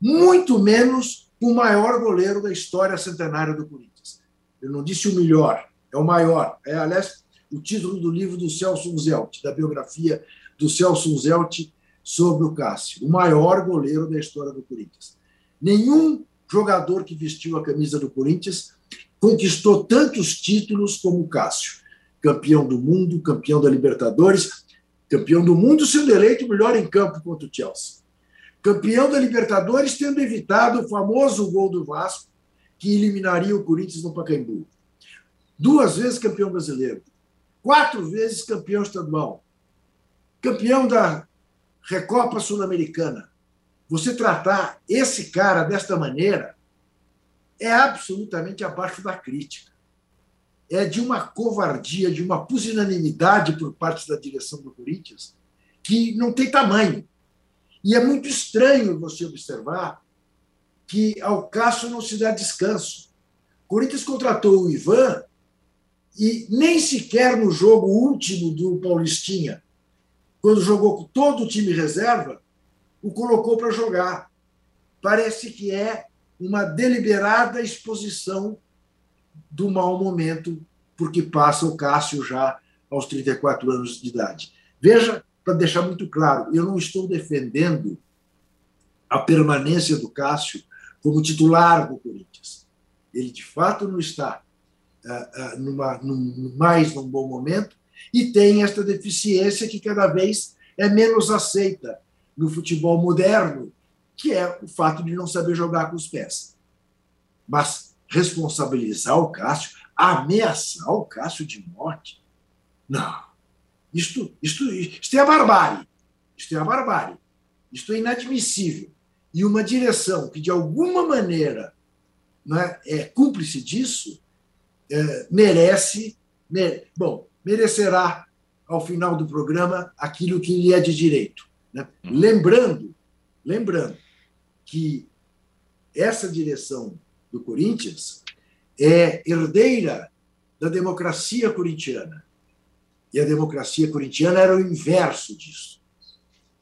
Speaker 2: muito menos o maior goleiro da história centenária do Corinthians. Eu não disse o melhor, é o maior. É, aliás, o título do livro do Celso Zelt, da biografia do Celso Zelt sobre o Cássio, o maior goleiro da história do Corinthians. Nenhum jogador que vestiu a camisa do Corinthians conquistou tantos títulos como o Cássio. Campeão do mundo, campeão da Libertadores, campeão do mundo sendo eleito melhor em campo contra o Chelsea campeão da Libertadores, tendo evitado o famoso gol do Vasco, que eliminaria o Corinthians no Pacaembu. Duas vezes campeão brasileiro, quatro vezes campeão estadual, campeão da Recopa Sul-Americana. Você tratar esse cara desta maneira é absolutamente abaixo da crítica. É de uma covardia, de uma pusilanimidade por parte da direção do Corinthians que não tem tamanho. E é muito estranho você observar que ao Cássio não se dá descanso. O Corinthians contratou o Ivan e nem sequer no jogo último do Paulistinha, quando jogou com todo o time reserva, o colocou para jogar. Parece que é uma deliberada exposição do mau momento, porque passa o Cássio já aos 34 anos de idade. Veja para deixar muito claro, eu não estou defendendo a permanência do Cássio como titular do Corinthians. Ele, de fato, não está uh, numa, num, mais num bom momento e tem esta deficiência que cada vez é menos aceita no futebol moderno, que é o fato de não saber jogar com os pés. Mas responsabilizar o Cássio, ameaçar o Cássio de morte, não. Isto, isto, isto é a barbárie. Isto é a barbárie. Isto é inadmissível. e uma direção que, de alguma maneira, né, é cúmplice disso, é, merece, mere, bom, merecerá, ao final do programa, aquilo que lhe é de direito. Né? Uhum. Lembrando, lembrando que essa direção do Corinthians é herdeira da democracia corintiana. E a democracia corintiana era o inverso disso.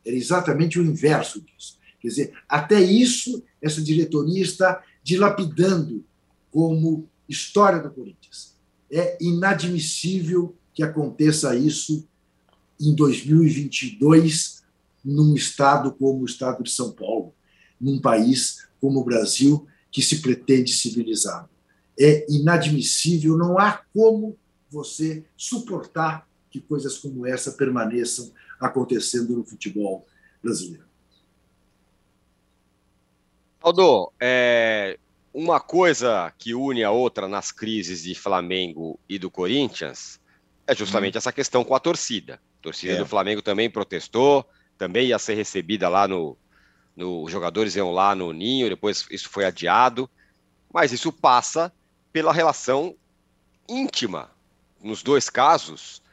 Speaker 2: Era exatamente o inverso disso. Quer dizer, até isso, essa diretoria está dilapidando como história do Corinthians. É inadmissível que aconteça isso em 2022 num estado como o estado de São Paulo, num país como o Brasil, que se pretende civilizado. É inadmissível, não há como você suportar que coisas como essa permaneçam acontecendo no futebol brasileiro.
Speaker 1: Aldo, é, uma coisa que une a outra nas crises de Flamengo e do Corinthians é justamente hum. essa questão com a torcida. A torcida é. do Flamengo também protestou, também ia ser recebida lá no, no. Os jogadores iam lá no Ninho, depois isso foi adiado. Mas isso passa pela relação íntima, nos dois casos,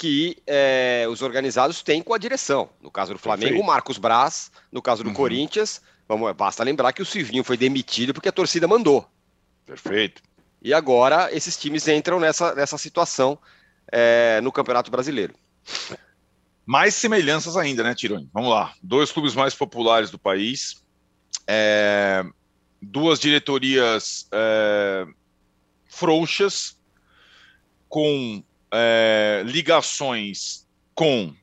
Speaker 1: que é, os organizados têm com a direção. No caso do Flamengo, Perfeito. Marcos Braz, no caso do uhum. Corinthians, Vamos, basta lembrar que o Silvinho foi demitido porque a torcida mandou.
Speaker 3: Perfeito.
Speaker 1: E agora esses times entram nessa, nessa situação é, no Campeonato Brasileiro.
Speaker 3: Mais semelhanças ainda, né, Tironi? Vamos lá. Dois clubes mais populares do país, é, duas diretorias é, frouxas, com é, ligações com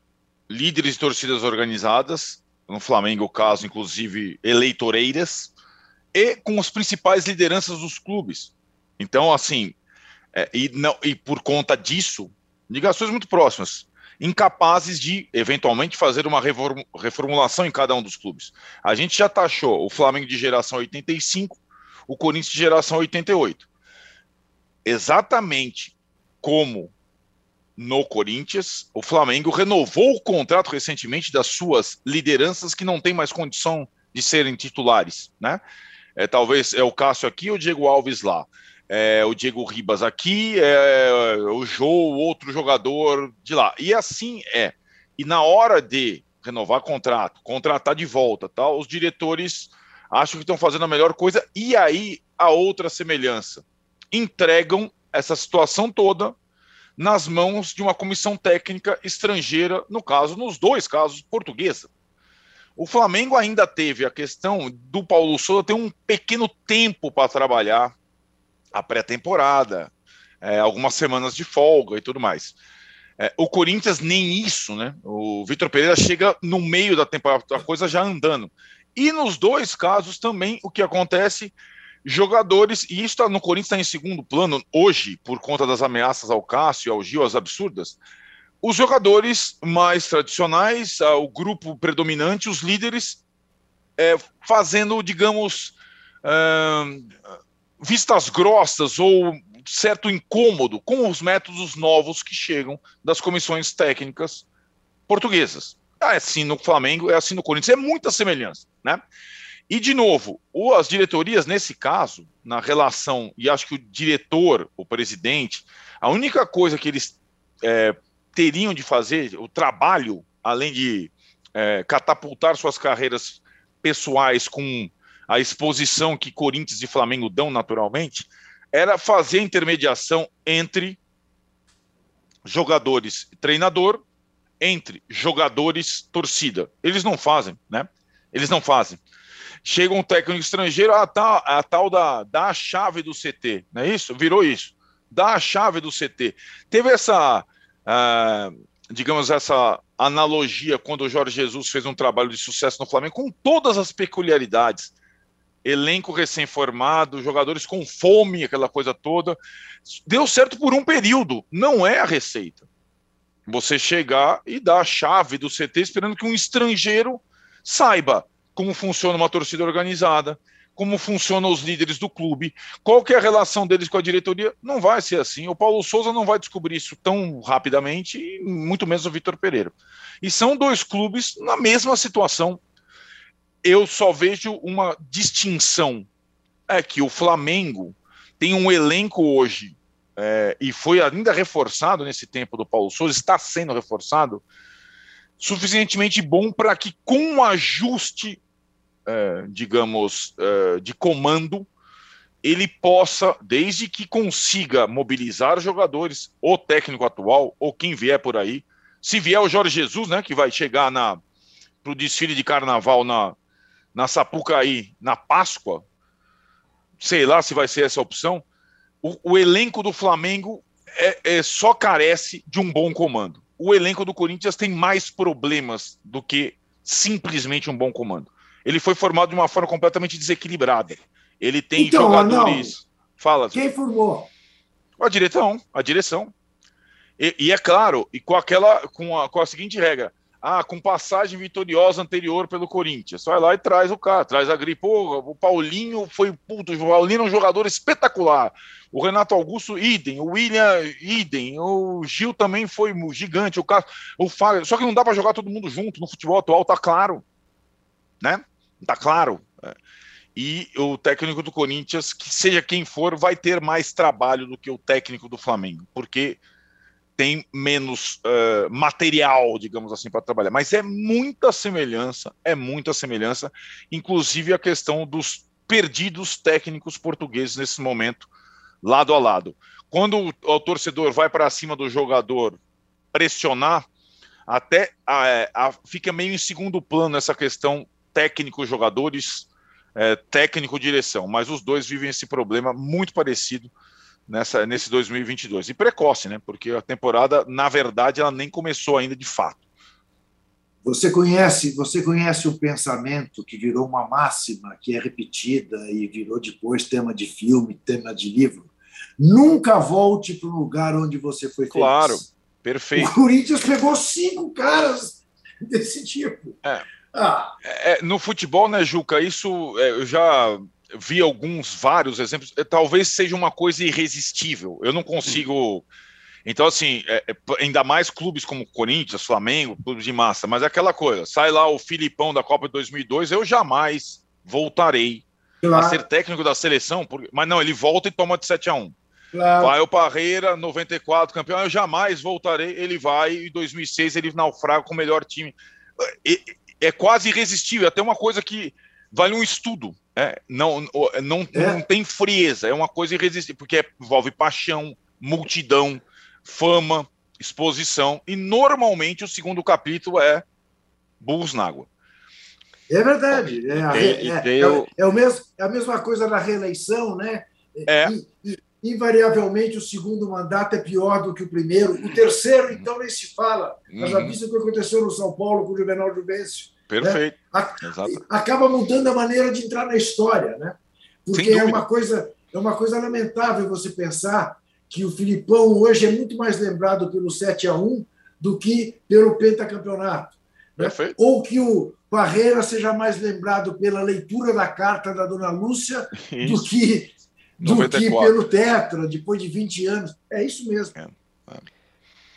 Speaker 3: líderes de torcidas organizadas, no Flamengo, o caso, inclusive, eleitoreiras, e com as principais lideranças dos clubes. Então, assim, é, e, não, e por conta disso, ligações muito próximas, incapazes de, eventualmente, fazer uma reformulação em cada um dos clubes. A gente já taxou o Flamengo de geração 85, o Corinthians de geração 88. Exatamente como no Corinthians. O Flamengo renovou o contrato recentemente das suas lideranças que não têm mais condição de serem titulares, né? É, talvez é o Cássio aqui, o Diego Alves lá. É, o Diego Ribas aqui, é, o Jô, outro jogador de lá. E assim é. E na hora de renovar contrato, contratar de volta, tal, os diretores acham que estão fazendo a melhor coisa. E aí a outra semelhança. Entregam essa situação toda nas mãos de uma comissão técnica estrangeira, no caso, nos dois casos, portuguesa. O Flamengo ainda teve a questão do Paulo Souza ter um pequeno tempo para trabalhar a pré-temporada, é, algumas semanas de folga e tudo mais. É, o Corinthians nem isso, né? O Vitor Pereira chega no meio da temporada, a coisa já andando. E nos dois casos também o que acontece jogadores, e isso tá, no Corinthians está em segundo plano hoje, por conta das ameaças ao Cássio, ao Gil, as absurdas. Os jogadores mais tradicionais, ah, o grupo predominante, os líderes, é, fazendo, digamos, é, vistas grossas ou certo incômodo com os métodos novos que chegam das comissões técnicas portuguesas. É assim no Flamengo, é assim no Corinthians, é muita semelhança, né? E, de novo, as diretorias, nesse caso, na relação, e acho que o diretor, o presidente, a única coisa que eles é, teriam de fazer, o trabalho, além de é, catapultar suas carreiras pessoais com a exposição que Corinthians e Flamengo dão naturalmente, era fazer intermediação entre jogadores e treinador, entre jogadores torcida. Eles não fazem, né? Eles não fazem chega um técnico estrangeiro, a tal, a tal da, da chave do CT, não é isso? Virou isso. Dá a chave do CT. Teve essa, uh, digamos, essa analogia quando o Jorge Jesus fez um trabalho de sucesso no Flamengo, com todas as peculiaridades. Elenco recém-formado, jogadores com fome, aquela coisa toda. Deu certo por um período, não é a receita. Você chegar e dar a chave do CT esperando que um estrangeiro saiba como funciona uma torcida organizada, como funcionam os líderes do clube, qual que é a relação deles com a diretoria, não vai ser assim. O Paulo Souza não vai descobrir isso tão rapidamente, muito menos o Vitor Pereira. E são dois clubes na mesma situação. eu só vejo uma distinção. É que o Flamengo tem um elenco hoje, é, e foi ainda reforçado nesse tempo do Paulo Souza, está sendo reforçado, suficientemente bom para que, com um ajuste, é, digamos, é, de comando, ele possa, desde que consiga mobilizar jogadores, o técnico atual, ou quem vier por aí, se vier o Jorge Jesus, né, que vai chegar na para o desfile de carnaval na, na Sapucaí, na Páscoa, sei lá se vai ser essa opção, o, o elenco do Flamengo é, é, só carece de um bom comando. O elenco do Corinthians tem mais problemas do que simplesmente um bom comando. Ele foi formado de uma forma completamente desequilibrada. Ele tem então, jogadores. Não. Fala.
Speaker 2: Quem formou?
Speaker 3: A direção, a direção. E, e, é claro, e com aquela, com a, com a seguinte regra: ah, com passagem vitoriosa anterior pelo Corinthians. Vai lá e traz o cara, traz a gripe. Pô, o Paulinho foi puto, o Paulinho é um jogador espetacular. O Renato Augusto, idem. O William, idem. O Gil também foi gigante. O, cara, o Fábio. Só que não dá para jogar todo mundo junto no futebol atual, tá claro. Né? Tá claro. É. E o técnico do Corinthians, que seja quem for, vai ter mais trabalho do que o técnico do Flamengo, porque tem menos uh, material, digamos assim, para trabalhar. Mas é muita semelhança, é muita semelhança, inclusive a questão dos perdidos técnicos portugueses nesse momento, lado a lado. Quando o, torcedor vai para cima do jogador pressionar, até a, a, fica meio em segundo plano essa questão técnico-jogadores, é, técnico-direção, mas os dois vivem esse problema muito parecido nessa, nesse 2022. E precoce, né? Porque a temporada, na verdade, ela nem começou ainda de fato.
Speaker 2: Você conhece, você conhece o pensamento que virou uma máxima, que é repetida e virou depois tema de filme, tema de livro. Nunca volte para o lugar onde você foi feliz.
Speaker 3: Claro, perfeito.
Speaker 2: O Corinthians pegou cinco caras desse tipo.
Speaker 3: É. Ah. É, no futebol, né, Juca? Isso é, eu já vi alguns, vários exemplos, é, talvez seja uma coisa irresistível. Eu não consigo. Então, assim, é, é, ainda mais clubes como Corinthians, Flamengo, clubes de massa, mas é aquela coisa: sai lá o Filipão da Copa de 2002, eu jamais voltarei claro. a ser técnico da seleção, porque... mas não, ele volta e toma de 7 a 1 Claro. Vai o Parreira, 94, campeão, eu jamais voltarei. Ele vai, em 2006 ele naufraga com o melhor time. É, é quase irresistível, até uma coisa que vale um estudo. É, não, não, é. não tem frieza, é uma coisa irresistível, porque envolve paixão, multidão, fama, exposição, e normalmente o segundo capítulo é burros na água.
Speaker 2: É verdade. É, é, é, é, o mesmo, é a mesma coisa na reeleição, né?
Speaker 3: É.
Speaker 2: E, e, invariavelmente o segundo mandato é pior do que o primeiro. O terceiro, então, nem se fala. Mas já uhum. visto o que aconteceu no São Paulo com o Juvenal Juvencio.
Speaker 3: Perfeito. Né?
Speaker 2: Acaba mudando a maneira de entrar na história, né? Porque é uma coisa é uma coisa lamentável você pensar que o Filipão hoje é muito mais lembrado pelo 7 a 1 do que pelo pentacampeonato. Né? Ou que o Barreira seja mais lembrado pela leitura da carta da dona Lúcia isso. do que do que pelo Tetra, depois de 20 anos. É isso mesmo. É. É.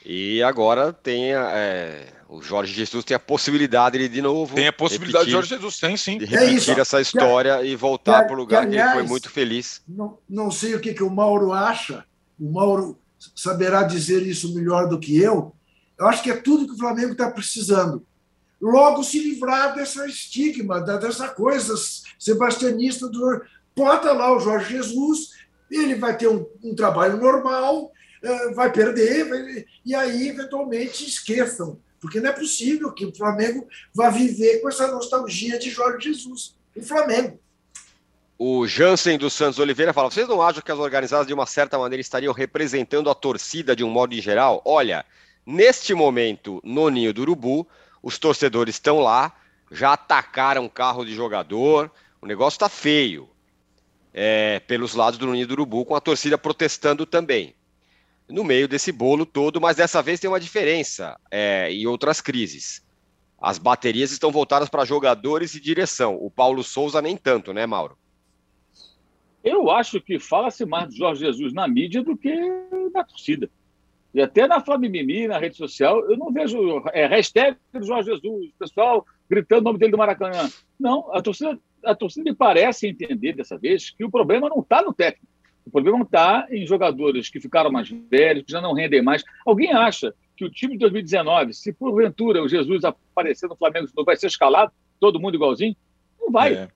Speaker 1: E agora tem é, o Jorge Jesus tem a possibilidade de de novo.
Speaker 3: Tem a possibilidade repetir, de Jorge Jesus, tem sim.
Speaker 1: De repetir é essa história que, e voltar para o lugar que, aliás, que ele foi muito feliz.
Speaker 2: Não, não sei o que, que o Mauro acha, o Mauro saberá dizer isso melhor do que eu. Eu acho que é tudo que o Flamengo está precisando. Logo se livrar dessa estigma, dessa coisa sebastianista do. Bota lá o Jorge Jesus, ele vai ter um, um trabalho normal, eh, vai perder, vai, e aí, eventualmente, esqueçam porque não é possível que o Flamengo vá viver com essa nostalgia de Jorge Jesus. O Flamengo.
Speaker 1: O Jansen dos Santos Oliveira fala: vocês não acham que as organizadas, de uma certa maneira, estariam representando a torcida de um modo em geral? Olha, neste momento, no Ninho do Urubu, os torcedores estão lá, já atacaram carro de jogador, o negócio está feio. É, pelos lados do Ninho do Urubu, com a torcida protestando também no meio desse bolo todo, mas dessa vez tem uma diferença é, em outras crises. As baterias estão voltadas para jogadores e direção. O Paulo Souza nem tanto, né, Mauro?
Speaker 4: Eu acho que fala-se mais de Jorge Jesus na mídia do que na torcida. E até na Flamimimi, na rede social, eu não vejo é, hashtag do Jorge Jesus, pessoal gritando o nome dele do Maracanã. Não, a torcida, a torcida me parece entender dessa vez que o problema não está no técnico. O problema está em jogadores que ficaram mais velhos, que já não rendem mais. Alguém acha que o time de 2019, se porventura o Jesus aparecer no Flamengo, não vai ser escalado, todo mundo igualzinho? Não vai. É.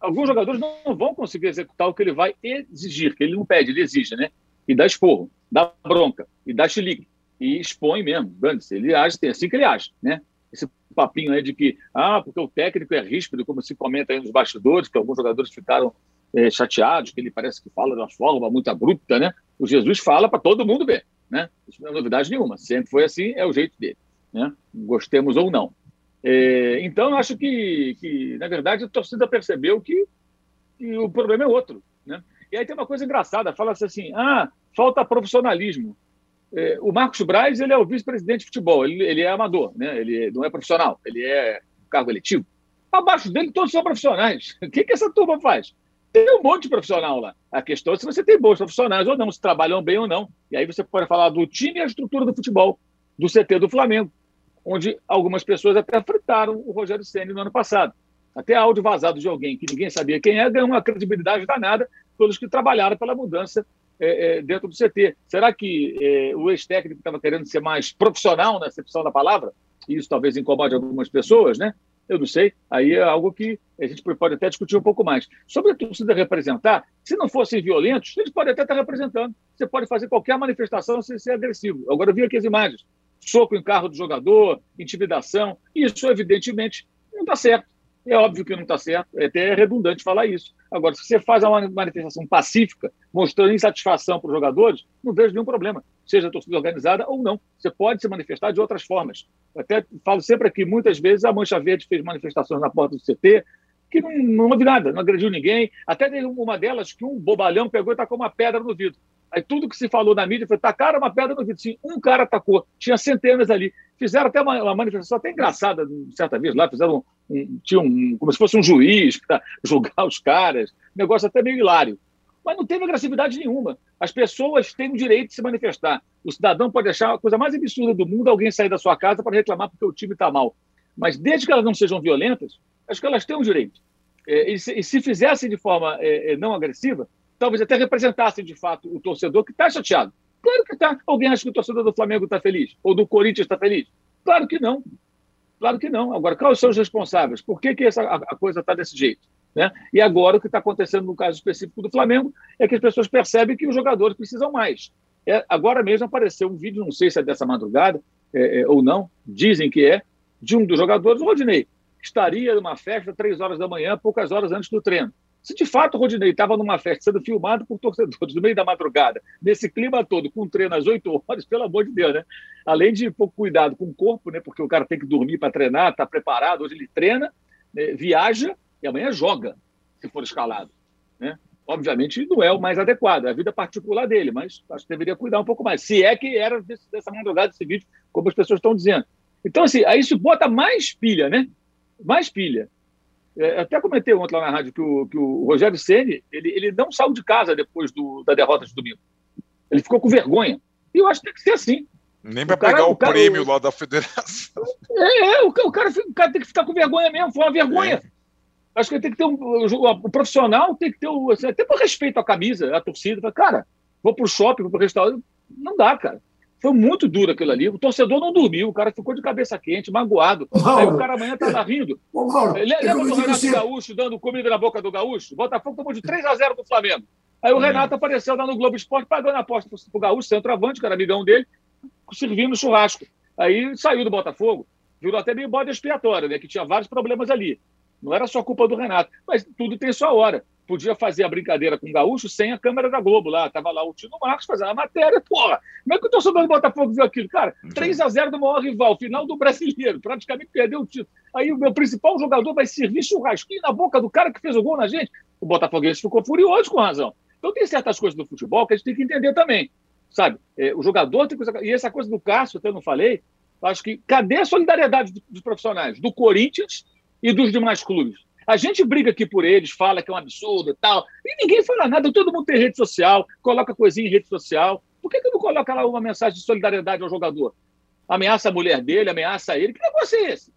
Speaker 4: Alguns jogadores não vão conseguir executar o que ele vai exigir, que ele não pede, ele exige, né? E dá esporro, dá bronca, e dá chilique, e expõe mesmo. Ele age, é assim que ele age, né? Esse papinho aí de que, ah, porque o técnico é ríspido, como se comenta aí nos bastidores, que alguns jogadores ficaram é, chateados, que ele parece que fala de uma forma muito abrupta, né? O Jesus fala para todo mundo ver, né? Isso não é novidade nenhuma, sempre foi assim, é o jeito dele, né? Gostemos ou não. É, então, acho que, que, na verdade, a torcida percebeu que, que, o problema é outro, né? E aí tem uma coisa engraçada, fala-se assim, ah, falta profissionalismo. É, o Marcos Braz, ele é o vice-presidente de futebol, ele, ele é amador, né? Ele não é profissional, ele é cargo eletivo. Abaixo dele, todos são profissionais. O que, que essa turma faz? Tem um monte de profissional lá. A questão é se você tem bons profissionais ou não, se trabalham bem ou não. E aí você pode falar do time e a estrutura do futebol, do CT do Flamengo, onde algumas pessoas até fritaram o Rogério Senna no ano passado. Até áudio vazado de alguém que ninguém sabia quem é, ganhou uma credibilidade danada pelos que trabalharam pela mudança é, é, dentro do CT. Será que é, o ex-técnico estava querendo ser mais profissional na acepção da palavra? E isso talvez incomode algumas pessoas, né? Eu não sei. Aí é algo que a gente pode até discutir um pouco mais. Sobre a torcida representar, se não fossem violentos, eles podem até estar representando. Você pode fazer qualquer manifestação sem ser agressivo. Agora, eu vi aqui as imagens: soco em carro do jogador, intimidação. Isso, evidentemente, não está certo. É óbvio que não está certo, é até redundante falar isso. Agora, se você faz uma manifestação pacífica, mostrando insatisfação para os jogadores, não vejo nenhum problema, seja torcida organizada ou não. Você pode se manifestar de outras formas. Eu até falo sempre aqui, muitas vezes a Mancha Verde fez manifestações na porta do CT, que não, não houve nada, não agrediu ninguém. Até teve uma delas que um bobalhão pegou e tacou uma pedra no vidro. Aí tudo que se falou na mídia foi tacaram uma pedra no vidro. Sim, um cara atacou, tinha centenas ali. Fizeram até uma, uma manifestação até engraçada, certa vez lá, fizeram um, tinha um, como se fosse um juiz para julgar os caras, negócio até meio hilário. Mas não teve agressividade nenhuma. As pessoas têm o direito de se manifestar. O cidadão pode achar a coisa mais absurda do mundo alguém sair da sua casa para reclamar porque o time está mal. Mas desde que elas não sejam violentas, acho que elas têm o direito. É, e, se, e, se, fizessem de forma é, é não agressiva, talvez até representassem de fato o torcedor que está chateado. Claro que está. Alguém acha que o torcedor do Flamengo está feliz? Ou do Corinthians está feliz? Claro que não. Claro que não. Agora, quais são os responsáveis? Por que, que essa, a, coisa está desse jeito? Né? E agora, o que está acontecendo no caso específico do Flamengo é que as pessoas percebem que os jogadores precisam mais. É, agora mesmo apareceu um vídeo, não sei se é dessa madrugada é, é, ou não, dizem que é, de um dos jogadores, o Rodinei, que estaria numa festa três horas da manhã, poucas horas antes do treino. Se de fato o Rodinei estava numa festa sendo filmado por torcedores no meio da madrugada, nesse clima todo, com treino às 8 horas, pelo amor de Deus, né? Além de pouco cuidado com o corpo, né? Porque o cara tem que dormir para treinar, está preparado. Hoje ele treina, né? viaja e amanhã joga, se for escalado, né? Obviamente não é o mais adequado, é a vida particular dele, mas acho que deveria cuidar um pouco mais. Se é que era dessa madrugada esse vídeo, como as pessoas estão dizendo. Então, assim, aí isso bota mais pilha, né? Mais pilha. É, até comentei ontem lá na rádio que o, que o Rogério Ceni ele, ele não saiu de casa depois do, da derrota de domingo. Ele ficou com vergonha. E eu acho que tem que ser assim.
Speaker 3: Nem para pegar o, o cara, prêmio o... lá da federação.
Speaker 4: É, é o, o, cara, o, cara, tem que ficar com vergonha mesmo, foi uma vergonha. É. Acho que tem que ter um. O, profissional tem que ter o. Assim, até por respeito à camisa, à torcida. Cara, vou pro shopping, vou pro restaurante. Não dá, cara. Foi muito duro aquilo ali. O torcedor não dormiu, o cara ficou de cabeça quente, magoado. Mauro, Aí o cara amanhã tá lá rindo. Ô, Mauro, Lembra do Renato você... Gaúcho dando comida na boca do Gaúcho? O Botafogo tomou de 3 a 0 do Flamengo. Aí o Renato apareceu lá no Globo Esporte, pagando a aposta pro Gaúcho, centroavante, que era amigão dele, servindo churrasco. Aí saiu do Botafogo, virou até meio bode expiatório, né? Que tinha vários problemas ali. Não era só culpa do Renato, mas tudo tem sua hora podia fazer a brincadeira com o Gaúcho sem a câmera da Globo lá. Tava lá o Tino Marcos fazendo a matéria. Porra, como é que o torcedor do Botafogo viu aquilo? Cara, 3 a 0 do maior rival, final do brasileiro, praticamente perdeu o título. Aí o meu principal jogador vai servir churrasquinho na boca do cara que fez o gol na gente. O Botafoguense ficou furioso com razão. Então tem certas coisas do futebol que a gente tem que entender também. Sabe? É, o jogador tem coisa. E essa coisa do Cássio, até não falei, acho que cadê a solidariedade dos profissionais? Do Corinthians e dos demais clubes? A gente briga aqui por eles, fala que é um absurdo e tal, e ninguém fala nada. Todo mundo tem rede social, coloca coisinha em rede social. Por que, que não coloca lá uma mensagem de solidariedade ao jogador? Ameaça a mulher dele, ameaça ele. Que negócio é esse?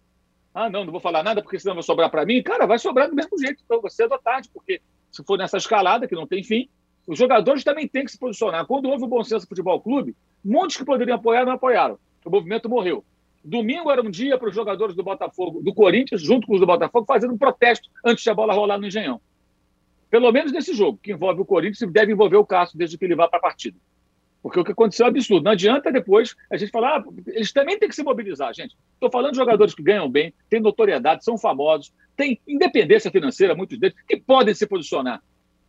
Speaker 4: Ah, não, não vou falar nada porque senão vai sobrar para mim. Cara, vai sobrar do mesmo jeito, então, cedo ou tarde, porque se for nessa escalada, que não tem fim, os jogadores também têm que se posicionar. Quando houve o Bom Senso Futebol Clube, muitos que poderiam apoiar não apoiaram. O movimento morreu. Domingo era um dia para os jogadores do Botafogo, do Corinthians, junto com os do Botafogo, fazendo um protesto antes de a bola rolar no Engenhão. Pelo menos nesse jogo, que envolve o Corinthians deve envolver o Cássio desde que ele vá para a partida. Porque o que aconteceu é absurdo. Não adianta depois a gente falar, ah, eles também têm que se mobilizar, gente. Estou falando de jogadores que ganham bem, têm notoriedade, são famosos, têm independência financeira, muitos deles, que podem se posicionar.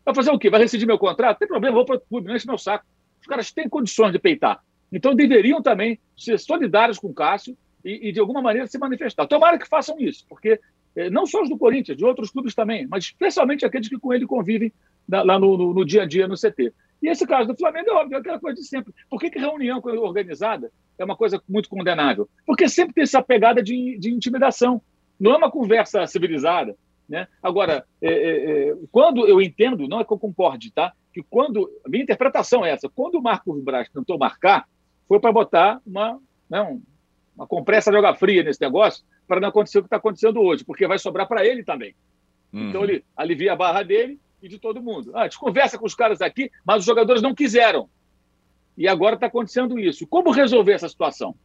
Speaker 4: Vai fazer o quê? Vai rescindir meu contrato? Tem problema, vou para o clube, não enche meu saco. Os caras têm condições de peitar. Então deveriam também ser solidários com o Cássio e, e de alguma maneira se manifestar. Tomara que façam isso, porque eh, não só os do Corinthians, de outros clubes também, mas especialmente aqueles que com ele convivem lá no, no, no, dia a dia no CT. E esse caso do Flamengo é óbvio, é aquela coisa de sempre. Por que, que reunião organizada é uma coisa muito condenável? Porque sempre tem essa pegada de, de intimidação. Não é uma conversa civilizada. Né? Agora, é, é, quando eu entendo, não é que eu concorde, tá? Que quando. Minha interpretação é essa. Quando o Marcos Braz tentou marcar, foi para botar uma, né, uma compressa de água fria nesse negócio para não acontecer o que está acontecendo hoje, porque vai sobrar para ele também. Uhum. Então ele alivia a barra dele e de todo mundo. Ah, a gente conversa com os caras aqui, mas os jogadores não quiseram. E agora está acontecendo isso. Como resolver essa situação?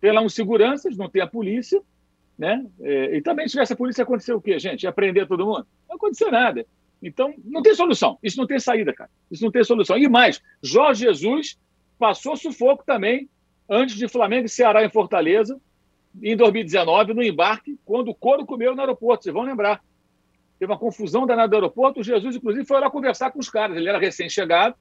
Speaker 4: Tem lá uns seguranças, não tem a polícia, né? É, e também se tivesse a polícia, acontecer o quê, gente? Ia prender todo mundo? Não aconteceu nada. Então, não tem solução. Isso não tem saída, cara. Isso não tem solução. E mais, Jorge Jesus passou sufoco também antes de Flamengo e Ceará em Fortaleza, em 2019, no embarque, quando o couro comeu no aeroporto, vocês vão lembrar. Teve uma confusão danada no aeroporto, o Jesus, inclusive, foi lá conversar com os caras. Ele era recém-chegado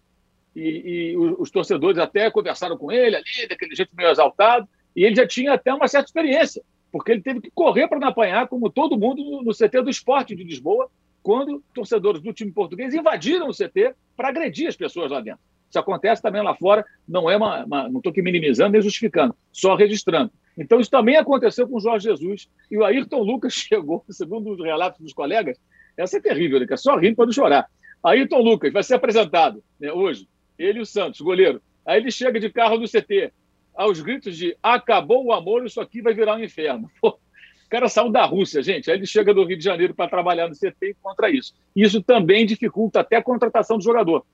Speaker 4: e, e os, os, torcedores até conversaram com ele ali, daquele jeito meio exaltado, e ele já tinha até uma certa experiência, porque ele teve que correr para não apanhar, como todo mundo no, no CT do esporte de Lisboa, quando torcedores do time português invadiram o CT para agredir as pessoas lá dentro. Isso acontece também lá fora, não é uma, uma não estou aqui minimizando nem justificando, só registrando. Então, isso também aconteceu com o Jorge Jesus. E o Ayrton Lucas chegou, segundo os relatos dos colegas, essa é terrível, é só rindo para não chorar. Ayrton Lucas vai ser apresentado né, hoje, ele e o Santos, goleiro. Aí ele chega de carro do CT, aos gritos de acabou o amor, isso aqui vai virar um inferno. Pô, o cara saiu da Rússia, gente. Aí ele chega do Rio de Janeiro para trabalhar no CT e contra isso. Isso também dificulta até a contratação do jogador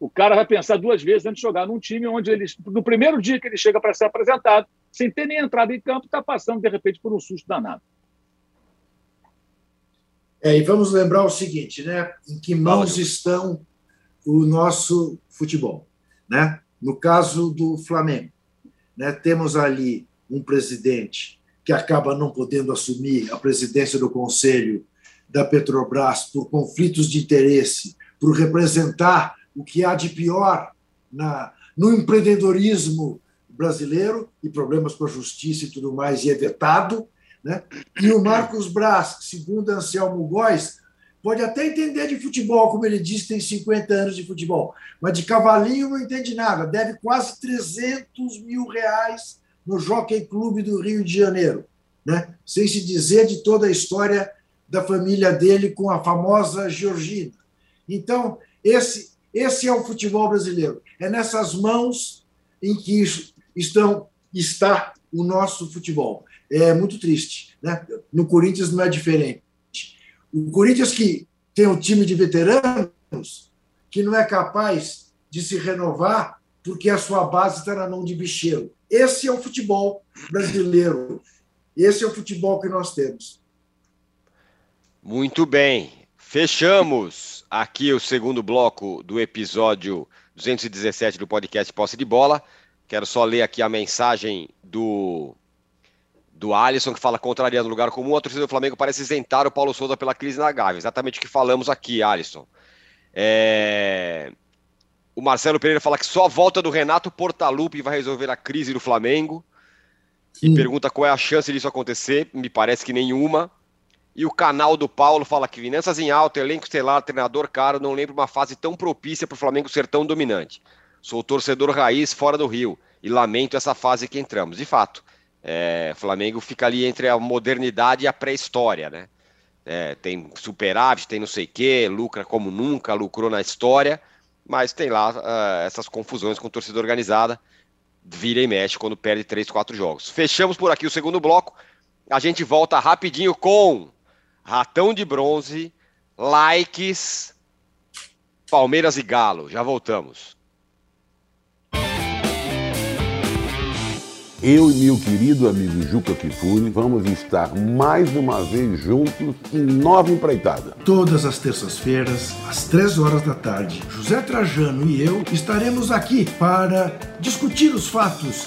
Speaker 4: o cara vai pensar duas vezes antes de jogar num time onde ele, no primeiro dia que ele chega para ser apresentado, sem ter nem entrado em campo, está passando, de repente, por um susto danado.
Speaker 2: É, e vamos lembrar o seguinte, né? Em que mãos estão o nosso futebol, né? No caso do Flamengo, né? Temos ali um presidente que acaba não podendo assumir a presidência do conselho da Petrobras por conflitos de interesse, por representar o que há de pior na, no empreendedorismo brasileiro e problemas com a justiça e tudo mais, e é vetado. Né? E o Marcos Braz, segundo Anselmo Góes, pode até entender de futebol, como ele disse, tem 50 anos de futebol, mas de cavalinho não entende nada. Deve quase 300 mil reais no Jockey Clube do Rio de Janeiro, né? sem se dizer de toda a história da família dele com a famosa Georgina. Então, esse esse é o futebol brasileiro. É nessas mãos em que estão, está o nosso futebol. É muito triste. Né? No Corinthians não é diferente. O Corinthians que tem um time de veteranos que não é capaz de se renovar porque a sua base está na mão de bicheiro. Esse é o futebol brasileiro. Esse é o futebol que nós temos.
Speaker 1: Muito bem. Fechamos aqui o segundo bloco do episódio 217 do podcast Posse de Bola. Quero só ler aqui a mensagem do do Alisson, que fala contrariando o lugar comum, a torcida do Flamengo parece isentar o Paulo Souza pela crise na Gávea. Exatamente o que falamos aqui, Alisson. É... O Marcelo Pereira fala que só a volta do Renato Portaluppi vai resolver a crise do Flamengo. E pergunta qual é a chance disso acontecer. Me parece que nenhuma. E o canal do Paulo fala que finanças em alta, elenco estelar, treinador caro, não lembro uma fase tão propícia para o Flamengo ser tão dominante. Sou torcedor raiz fora do Rio e lamento essa fase que entramos. De fato, é, Flamengo fica ali entre a modernidade e a pré-história, né? É, tem superávit, tem não sei o quê, lucra como nunca, lucrou na história, mas tem lá uh, essas confusões com torcida organizada, vira e mexe quando perde três, quatro jogos. Fechamos por aqui o segundo bloco. A gente volta rapidinho com Ratão de Bronze, likes, Palmeiras e Galo. Já voltamos.
Speaker 10: Eu e meu querido amigo Juca Kifuri vamos estar mais uma vez juntos em nova empreitada.
Speaker 2: Todas as terças-feiras, às três horas da tarde, José Trajano e eu estaremos aqui para discutir os fatos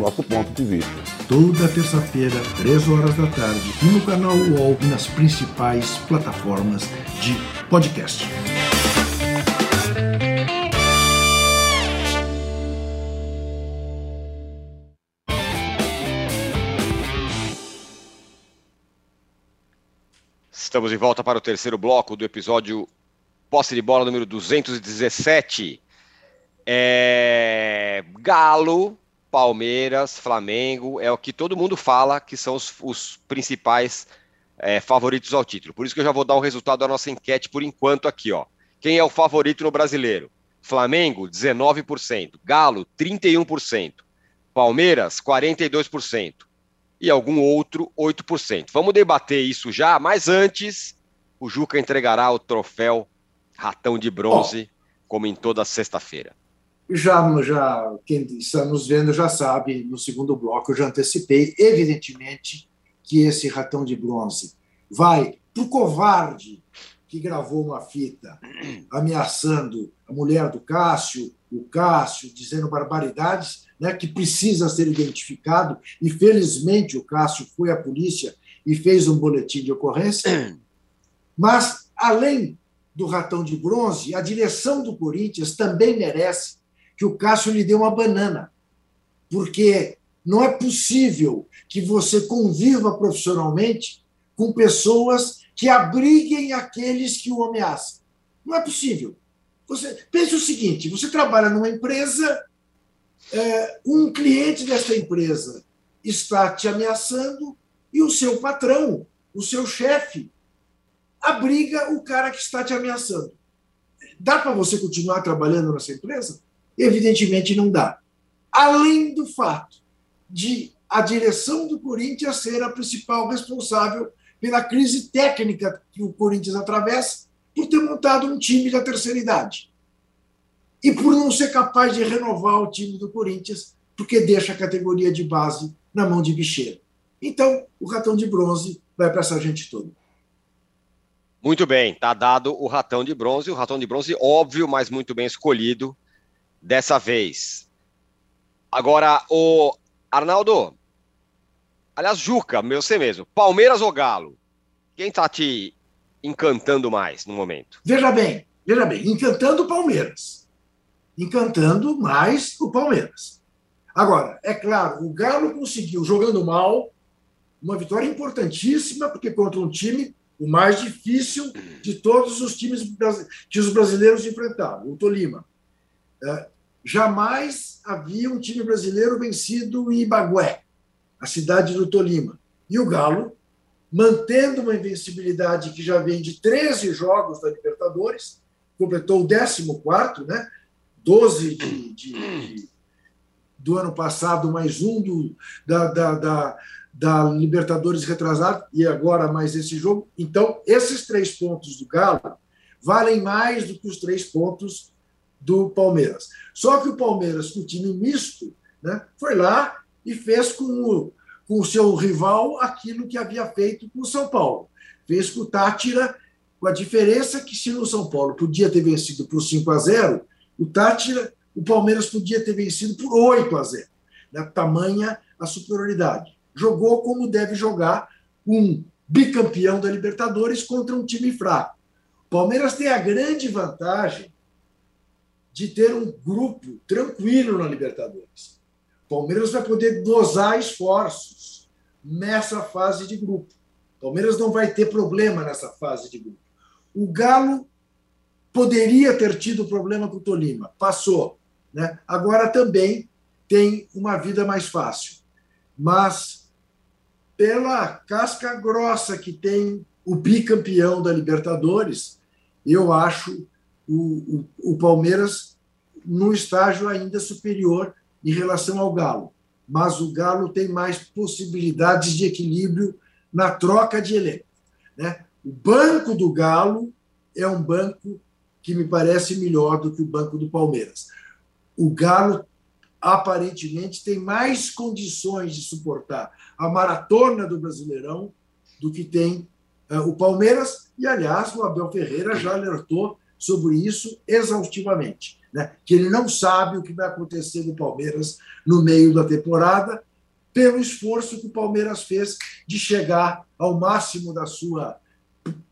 Speaker 10: nosso ponto de vista.
Speaker 2: Toda terça-feira, 3 horas da tarde, no canal UOL e nas principais plataformas de podcast.
Speaker 1: Estamos de volta para o terceiro bloco do episódio Posse de Bola número 217. É... Galo, Palmeiras, Flamengo, é o que todo mundo fala que são os, os principais é, favoritos ao título. Por isso que eu já vou dar o resultado da nossa enquete por enquanto aqui, ó. Quem é o favorito no brasileiro? Flamengo, 19%. Galo, 31%. Palmeiras, 42% e algum outro 8%. Vamos debater isso já, mas antes, o Juca entregará o troféu Ratão de Bronze, oh, como em toda sexta-feira.
Speaker 2: Já, já, quem está nos vendo já sabe, no segundo bloco eu já antecipei, evidentemente, que esse Ratão de Bronze vai para o covarde que gravou uma fita ameaçando a mulher do Cássio, o Cássio, dizendo barbaridades, né, que precisa ser identificado, e felizmente o Cássio foi à polícia e fez um boletim de ocorrência. Mas, além do ratão de bronze, a direção do Corinthians também merece que o Cássio lhe dê uma banana, porque não é possível que você conviva profissionalmente com pessoas que abriguem aqueles que o ameaçam. Não é possível. Você pense o seguinte: você trabalha numa empresa é, um cliente dessa empresa está te ameaçando e o seu patrão, o seu chefe, abriga o cara que está te ameaçando. Dá para você continuar trabalhando nessa empresa? Evidentemente não dá. Além do fato de a direção do Corinthians ser a principal responsável pela crise técnica que o Corinthians atravessa por ter montado um time da terceira idade e por não ser capaz de renovar o time do Corinthians, porque deixa a categoria de base na mão de bicheiro. Então, o ratão de bronze vai para essa gente toda.
Speaker 1: Muito bem, tá dado o ratão de bronze, o ratão de bronze óbvio, mas muito bem escolhido dessa vez. Agora, o Arnaldo, aliás, Juca, meu você mesmo, Palmeiras ou Galo? Quem tá te encantando mais no momento?
Speaker 2: Veja bem, veja bem, encantando o Palmeiras encantando mais o Palmeiras. Agora, é claro, o Galo conseguiu, jogando mal, uma vitória importantíssima, porque contra um time o mais difícil de todos os times que os brasileiros enfrentaram, o Tolima. É, jamais havia um time brasileiro vencido em Ibagué, a cidade do Tolima. E o Galo, mantendo uma invencibilidade que já vem de 13 jogos da Libertadores, completou o 14, né? 12 de, de, de, do ano passado, mais um do, da, da, da, da Libertadores retrasado, e agora mais esse jogo. Então, esses três pontos do Galo valem mais do que os três pontos do Palmeiras. Só que o Palmeiras, com o time misto, né, foi lá e fez com o, com o seu rival aquilo que havia feito com o São Paulo. Fez com o Tátira, com a diferença que se no São Paulo podia ter vencido por 5 a 0, o Tátira, o Palmeiras podia ter vencido por 8 a 0. Né? Tamanha a superioridade. Jogou como deve jogar um bicampeão da Libertadores contra um time fraco. O Palmeiras tem a grande vantagem de ter um grupo tranquilo na Libertadores. Palmeiras vai poder dosar esforços nessa fase de grupo. Palmeiras não vai ter problema nessa fase de grupo. O Galo poderia ter tido problema com o Tolima, passou. Né? Agora também tem uma vida mais fácil. Mas pela casca grossa que tem o bicampeão da Libertadores, eu acho o, o, o Palmeiras no estágio ainda superior em relação ao Galo. Mas o Galo tem mais possibilidades de equilíbrio na troca de elenco. Né? O banco do Galo é um banco que me parece melhor do que o banco do Palmeiras. O Galo aparentemente tem mais condições de suportar a maratona do Brasileirão do que tem uh, o Palmeiras. E, aliás, o Abel Ferreira já alertou sobre isso exaustivamente, né? que ele não sabe o que vai acontecer no Palmeiras no meio da temporada, pelo esforço que o Palmeiras fez de chegar ao máximo da sua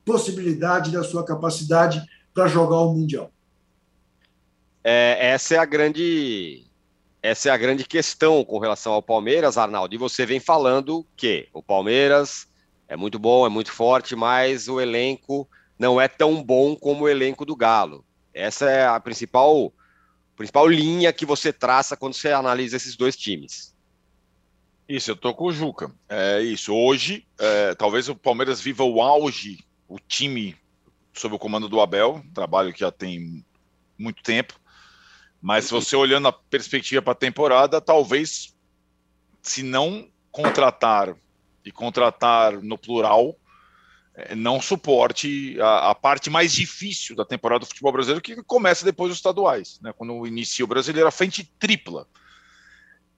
Speaker 2: possibilidade, da sua capacidade para jogar o Mundial.
Speaker 1: É, essa é a grande essa é a grande questão com relação ao Palmeiras, Arnaldo. E você vem falando que o Palmeiras é muito bom, é muito forte, mas o elenco não é tão bom como o elenco do Galo. Essa é a principal, principal linha que você traça quando você analisa esses dois times.
Speaker 3: Isso, eu tô com o Juca. É isso. Hoje, é, talvez o Palmeiras viva o auge, o time sob o comando do Abel, trabalho que já tem muito tempo. Mas se você olhando a perspectiva para a temporada, talvez se não contratar e contratar no plural, não suporte a, a, parte mais difícil da temporada do futebol brasileiro, que começa depois dos estaduais, né? Quando inicia o brasileiro, a frente tripla.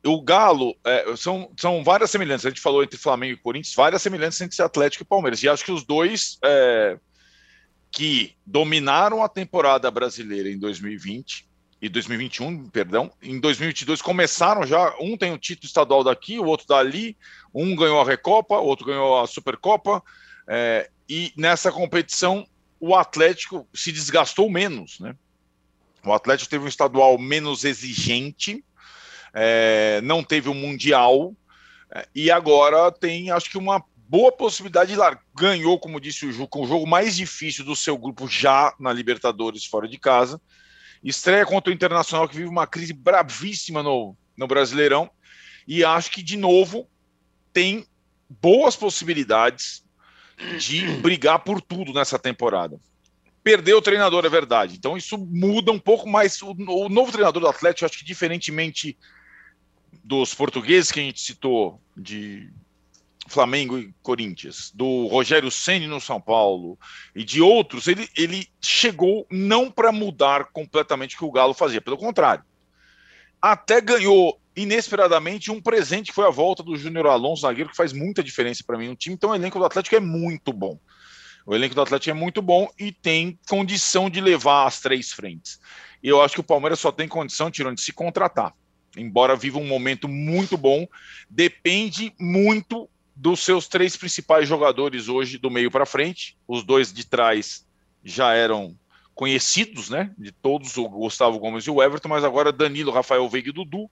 Speaker 3: O Galo, é, são, são várias semelhanças. A gente falou entre Flamengo e Corinthians, várias semelhanças entre Atlético e Palmeiras. E acho que os dois é, que dominaram a temporada brasileira em 2020 e 2021, perdão, em 2022 começaram já, um tem o título estadual daqui, o outro dali, um ganhou a Recopa, o outro ganhou a Supercopa, é, e nessa competição o Atlético se desgastou menos, né? O Atlético teve um estadual menos exigente, é, não teve um mundial, é, e agora tem, acho que, uma boa possibilidade de lá. Ganhou, como disse o Ju, com o jogo mais difícil do seu grupo já na Libertadores fora de casa. Estreia contra o Internacional, que vive uma crise bravíssima no, no Brasileirão. E acho que, de novo, tem boas possibilidades de brigar por tudo nessa temporada. Perdeu o treinador, é verdade. Então isso muda um pouco mais. O, o novo treinador do Atlético, acho que diferentemente dos portugueses que a gente citou, de Flamengo e Corinthians, do Rogério Ceni no São Paulo e de outros, ele, ele chegou não para mudar completamente o que o Galo fazia, pelo contrário. Até ganhou inesperadamente um presente foi a volta do Júnior Alonso, zagueiro, que faz muita diferença para mim no time. Então o elenco do Atlético é muito bom. O elenco do Atlético é muito bom e tem condição de levar as três frentes. E eu acho que o Palmeiras só tem condição, tirando de se contratar. Embora viva um momento muito bom, depende muito dos seus três principais jogadores hoje do meio para frente, os dois de trás já eram conhecidos, né? De todos, o Gustavo Gomes e o Everton, mas agora Danilo, Rafael Veiga e Dudu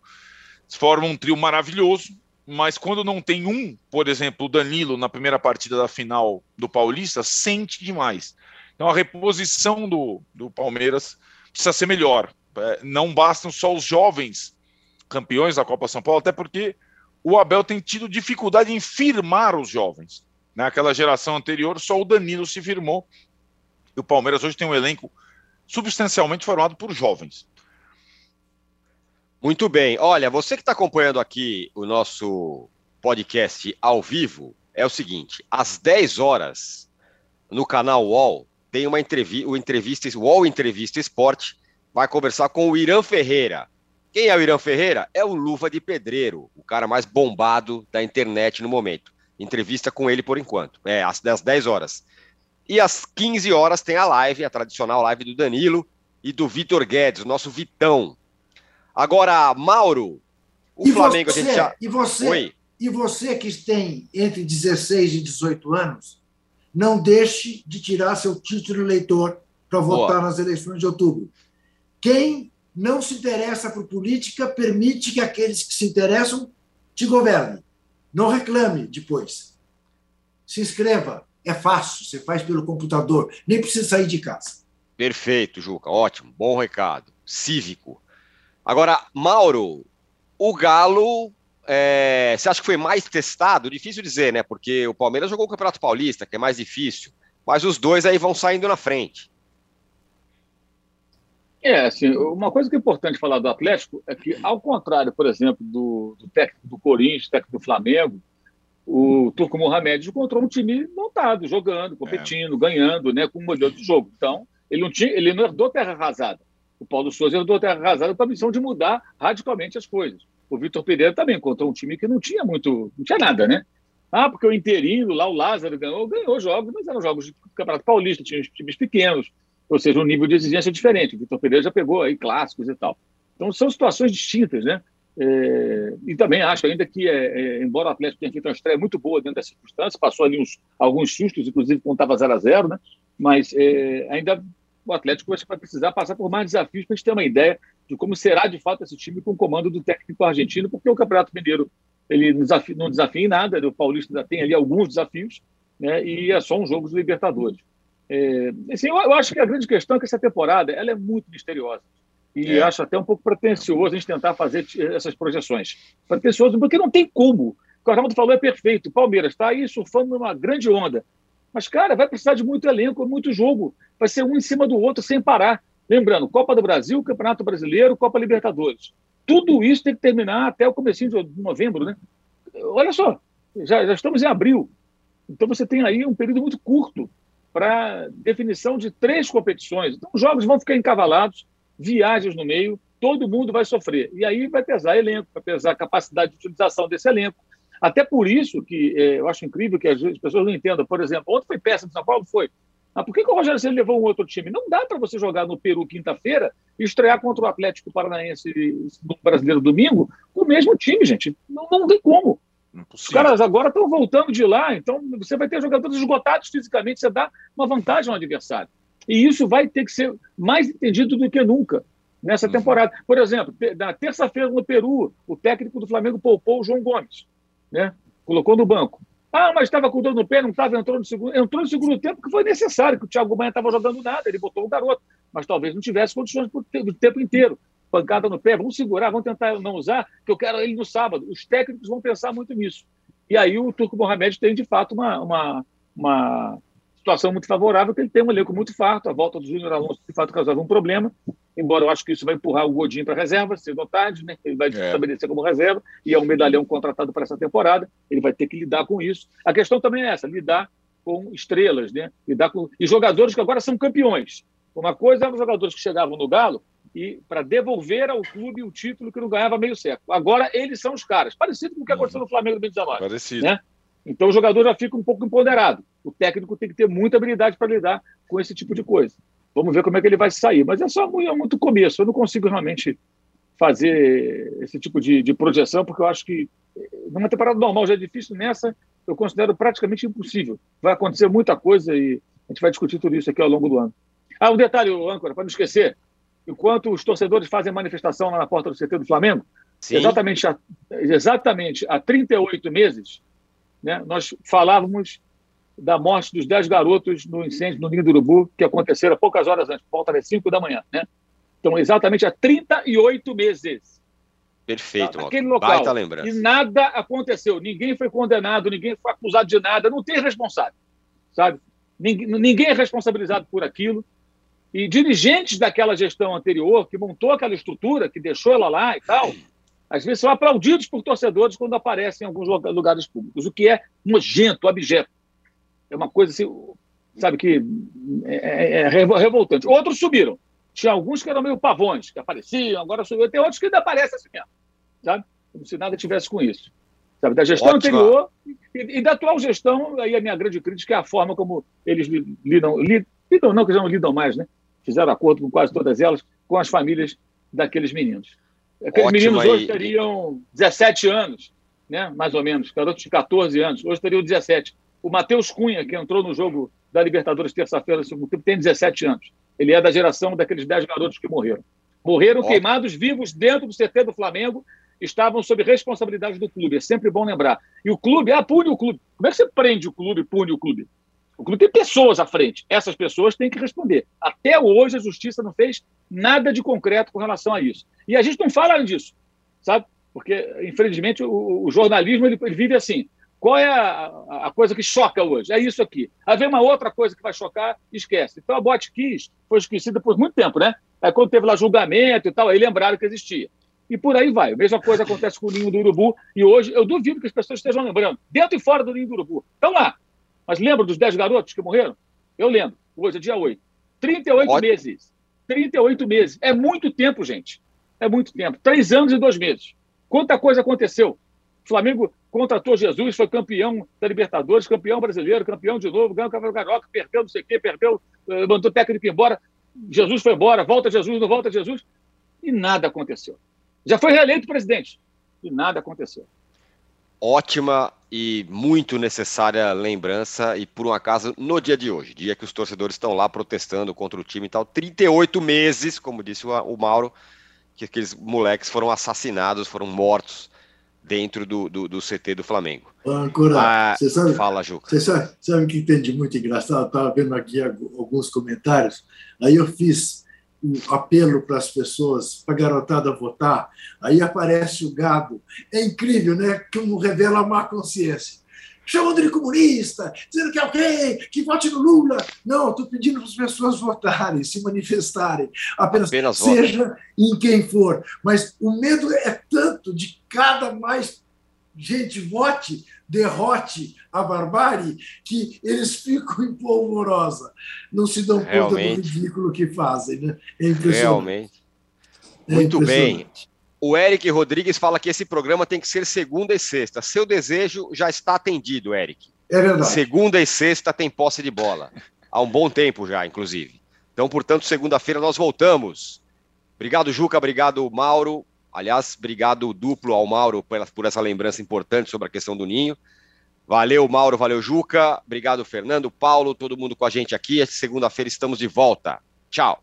Speaker 3: formam um trio maravilhoso. Mas quando não tem um, por exemplo, o Danilo na primeira partida da final do Paulista, sente demais. Então a reposição do, do Palmeiras precisa ser melhor. É, não bastam só os jovens campeões da Copa São Paulo, até porque o Abel tem tido dificuldade em firmar os jovens. Naquela geração anterior, só o Danilo se firmou. E o Palmeiras hoje tem um elenco substancialmente formado por jovens.
Speaker 1: Muito bem. Olha, você que está acompanhando aqui o nosso podcast ao vivo, é o seguinte: às 10 horas, no canal UOL, tem uma entrevista, o entrevista, UOL Entrevista Esporte, vai conversar com o Irã Ferreira, quem é o Irã Ferreira? É o Luva de Pedreiro, o cara mais bombado da internet no momento. Entrevista com ele por enquanto, é às 10 horas. E às 15 horas tem a live, a tradicional live do Danilo e do Vitor Guedes, o nosso Vitão. Agora, Mauro, o
Speaker 2: e
Speaker 1: Flamengo
Speaker 2: você,
Speaker 1: a gente já.
Speaker 2: E você, Oi. e você que tem entre 16 e 18 anos, não deixe de tirar seu título eleitor para votar nas eleições de outubro. Quem não se interessa por política, permite que aqueles que se interessam te governem. Não reclame depois. Se inscreva, é fácil, você faz pelo computador, nem precisa sair de casa.
Speaker 1: Perfeito, Juca, ótimo, bom recado. Cívico. Agora, Mauro, o Galo, é, você acha que foi mais testado? Difícil dizer, né? Porque o Palmeiras jogou o Campeonato Paulista, que é mais difícil, mas os dois aí vão saindo na frente.
Speaker 4: É, assim, uma coisa que é importante falar do Atlético é que, ao contrário, por exemplo, do, do técnico do Corinthians, técnico do Flamengo, o Turco Mohamed encontrou um time montado, jogando, competindo, é. ganhando, né, com um modelo de jogo. Então, ele não, tinha, ele não herdou terra arrasada. O Paulo Souza herdou terra arrasada com a missão de mudar radicalmente as coisas. O Vitor Pereira também encontrou um time que não tinha muito, não tinha nada, né? Ah, porque o interino, lá o Lázaro ganhou, ganhou jogos, mas eram jogos de Campeonato Paulista, tinha times pequenos, ou seja, um nível de exigência diferente. O Vitor Pereira já pegou aí clássicos e tal. Então, são situações distintas, né? É, e também acho ainda que, é, é, embora o Atlético tenha feito uma estreia muito boa dentro dessa circunstância, passou ali uns, alguns sustos, inclusive quando estava 0 a 0 né? mas é, ainda o Atlético vai precisar passar por mais desafios para a gente ter uma ideia de como será de fato esse time com o comando do técnico argentino, porque o Campeonato Mineiro ele não desafia, não desafia em nada, o Paulista ainda tem ali alguns desafios, né? e é só um jogo de Libertadores. É, assim, eu, eu, acho que a grande questão é que essa temporada ela é muito misteriosa. E é. acho até um pouco pretencioso a gente tentar fazer essas projeções. Pretencioso, porque não tem como. O que o Arnaldo falou é perfeito. O Palmeiras está aí surfando numa grande onda. Mas, cara, vai precisar de muito elenco, muito jogo. Vai ser um em cima do outro sem parar. Lembrando, Copa do Brasil, Campeonato Brasileiro, Copa Libertadores. Tudo isso tem que terminar até o começo de novembro, né? Olha só, já, já estamos em abril. Então você tem aí um período muito curto para definição de três competições. Então, os jogos vão ficar encavalados, viagens no meio, todo mundo vai sofrer. E aí vai pesar elenco, vai pesar a capacidade de utilização desse elenco. Até por isso que é, eu acho incrível que as pessoas não entendam. Por exemplo, ontem foi peça de São Paulo? Foi. Mas por que, que o Rogério Ceni levou um outro time? Não dá para você jogar no Peru quinta-feira e estrear contra o Atlético Paranaense no Brasileiro domingo com o mesmo time, gente. Não, não tem como. Impossível. Os caras agora estão voltando de lá, então você vai ter jogadores esgotados fisicamente, você dá uma vantagem ao adversário. E isso vai ter que ser mais entendido do que nunca nessa uhum. temporada. Por exemplo, na terça-feira no Peru, o técnico do Flamengo poupou o João Gomes, né? colocou no banco. Ah, mas estava com dor no pé, não estava, entrou no segundo. Entrou no segundo tempo que foi necessário, que o Thiago Maia estava jogando nada, ele botou o garoto, mas talvez não tivesse condições do tempo inteiro. Pancada no pé, vamos segurar, vamos tentar não usar, que eu quero ele no sábado. Os técnicos vão pensar muito nisso. E aí o Turco Mohamed tem, de fato, uma, uma, uma situação muito favorável, que ele tem um elenco muito farto, a volta do Júnior Alonso, de fato, causava um problema, embora eu acho que isso vai empurrar o Godinho para a reserva, cedo ou tarde, né? ele vai é. estabelecer como reserva, e é um medalhão contratado para essa temporada, ele vai ter que lidar com isso. A questão também é essa, lidar com estrelas, né? lidar com... e jogadores que agora são campeões. Uma coisa eram os jogadores que chegavam no Galo e para devolver ao clube o título que não ganhava meio século. Agora eles são os caras, parecido com o que aconteceu no Flamengo do 2019. Parecido. Né? Então o jogador já fica um pouco empoderado. O técnico tem que ter muita habilidade para lidar com esse tipo de coisa. Vamos ver como é que ele vai sair. Mas é só muito, é muito começo. Eu não consigo realmente fazer esse tipo de, de, projeção, porque eu acho que numa temporada normal já é difícil, nessa eu considero praticamente impossível. Vai acontecer muita coisa e a gente vai discutir tudo isso aqui ao longo do ano. Ah, um detalhe, âncora, para não esquecer. Enquanto os torcedores fazem manifestação lá na porta do CT do Flamengo, exatamente há, exatamente há 38 meses, né, nós falávamos da morte dos 10 garotos no incêndio no Ninho do Urubu, que aconteceram poucas horas antes, volta das 5 da manhã. Né? Então, exatamente há 38 meses.
Speaker 1: Perfeito,
Speaker 4: tá, naquele local. E nada aconteceu. Ninguém foi condenado, ninguém foi acusado de nada, não tem responsável. Sabe? Ninguém, ninguém é responsabilizado por aquilo. E dirigentes daquela gestão anterior, que montou aquela estrutura, que deixou ela lá e tal, às vezes são aplaudidos por torcedores quando aparecem em alguns lugares públicos, o que é nojento, abjeto. É uma coisa assim, sabe, que é, é, é revoltante. Outros subiram. Tinha alguns que eram meio pavões, que apareciam, agora subiram. Tem outros que ainda aparecem assim mesmo, sabe? Como se nada tivesse com isso. Sabe? Da gestão Ótima. anterior e, e, da atual gestão, aí a minha grande crítica é a forma como eles lidam, lidam não, que já não lidam mais, né? Fizeram acordo com quase todas elas, com as famílias daqueles meninos. Aqueles meninos hoje teriam 17 anos, né? mais ou menos, garotos de 14 anos, hoje teriam 17. O Matheus Cunha, que entrou no jogo da Libertadores terça-feira, segundo tempo, tem 17 anos. Ele é da geração daqueles 10 garotos que morreram. Morreram queimados vivos dentro do CT do Flamengo, estavam sob responsabilidade do clube. É sempre bom lembrar. E o clube, ah, pune o clube. Como é que você prende o clube, pune o clube? O clube tem pessoas à frente. Essas pessoas têm que responder. Até hoje a justiça não fez nada de concreto com relação a isso. E a gente não fala disso, sabe? Porque, infelizmente, o, o jornalismo ele, ele, vive assim. Qual é a, a, coisa que choca hoje? É isso aqui. Haver uma outra coisa que vai chocar, esquece. Então a Botkiss foi esquecida por muito tempo, né? Aí quando teve lá julgamento e tal, aí lembraram que existia. E por aí vai. A mesma coisa acontece com o Ninho do Urubu. E hoje eu duvido que as pessoas estejam lembrando. Dentro e fora do Ninho do Urubu. Estão lá. Mas lembra dos 10 garotos que morreram? Eu lembro. Hoje é dia 8. 38 Ótimo. meses. 38 meses. É muito tempo, gente. É muito tempo. Três anos e dois meses. Quanta coisa aconteceu. Flamengo contratou Jesus, foi campeão da Libertadores, campeão brasileiro, campeão de novo, ganhou o Campeonato Carioca, perdeu não sei o quê, perdeu, eh, mandou o técnico embora. Jesus foi embora, volta Jesus, não volta Jesus. E nada aconteceu. Já foi reeleito presidente. E nada aconteceu
Speaker 1: ótima e muito necessária lembrança e por um acaso no dia de hoje, dia que os torcedores estão lá protestando contra o time e tal, 38 meses, como disse o, o Mauro, que aqueles moleques foram assassinados, foram mortos dentro do, do, do CT do Flamengo.
Speaker 2: Ancora, ah, você sabe,
Speaker 1: fala, Juca.
Speaker 2: Você sabe, sabe que tem de muito engraçado? Estava vendo aqui alguns comentários, aí eu fiz um apelo para as pessoas, para a garotada votar, aí aparece o gado. É incrível, né? Como revela a má consciência. Chamando de comunista, dizendo que é ok, que vote no Lula. Não, estou pedindo para as pessoas votarem, se manifestarem. Apenas, Apenas seja em quem for. Mas o medo é tanto de cada mais gente vote, derrote a barbárie, que eles ficam em polvorosa. Não se dão Realmente. conta do ridículo que fazem. Né? É impressionante.
Speaker 1: Realmente. É Muito bem. O Eric Rodrigues fala que esse programa tem que ser segunda e sexta. Seu desejo já está atendido, Eric.
Speaker 2: É verdade.
Speaker 1: Segunda e sexta tem posse de bola. Há um bom tempo já, inclusive. Então, portanto, segunda-feira nós voltamos. Obrigado, Juca. Obrigado, Mauro. Aliás, obrigado duplo ao Mauro por, essa lembrança importante sobre a questão do Ninho. Valeu, Mauro, valeu, Juca. Obrigado, Fernando, Paulo, todo mundo com a gente aqui. Segunda-feira estamos de volta. Tchau.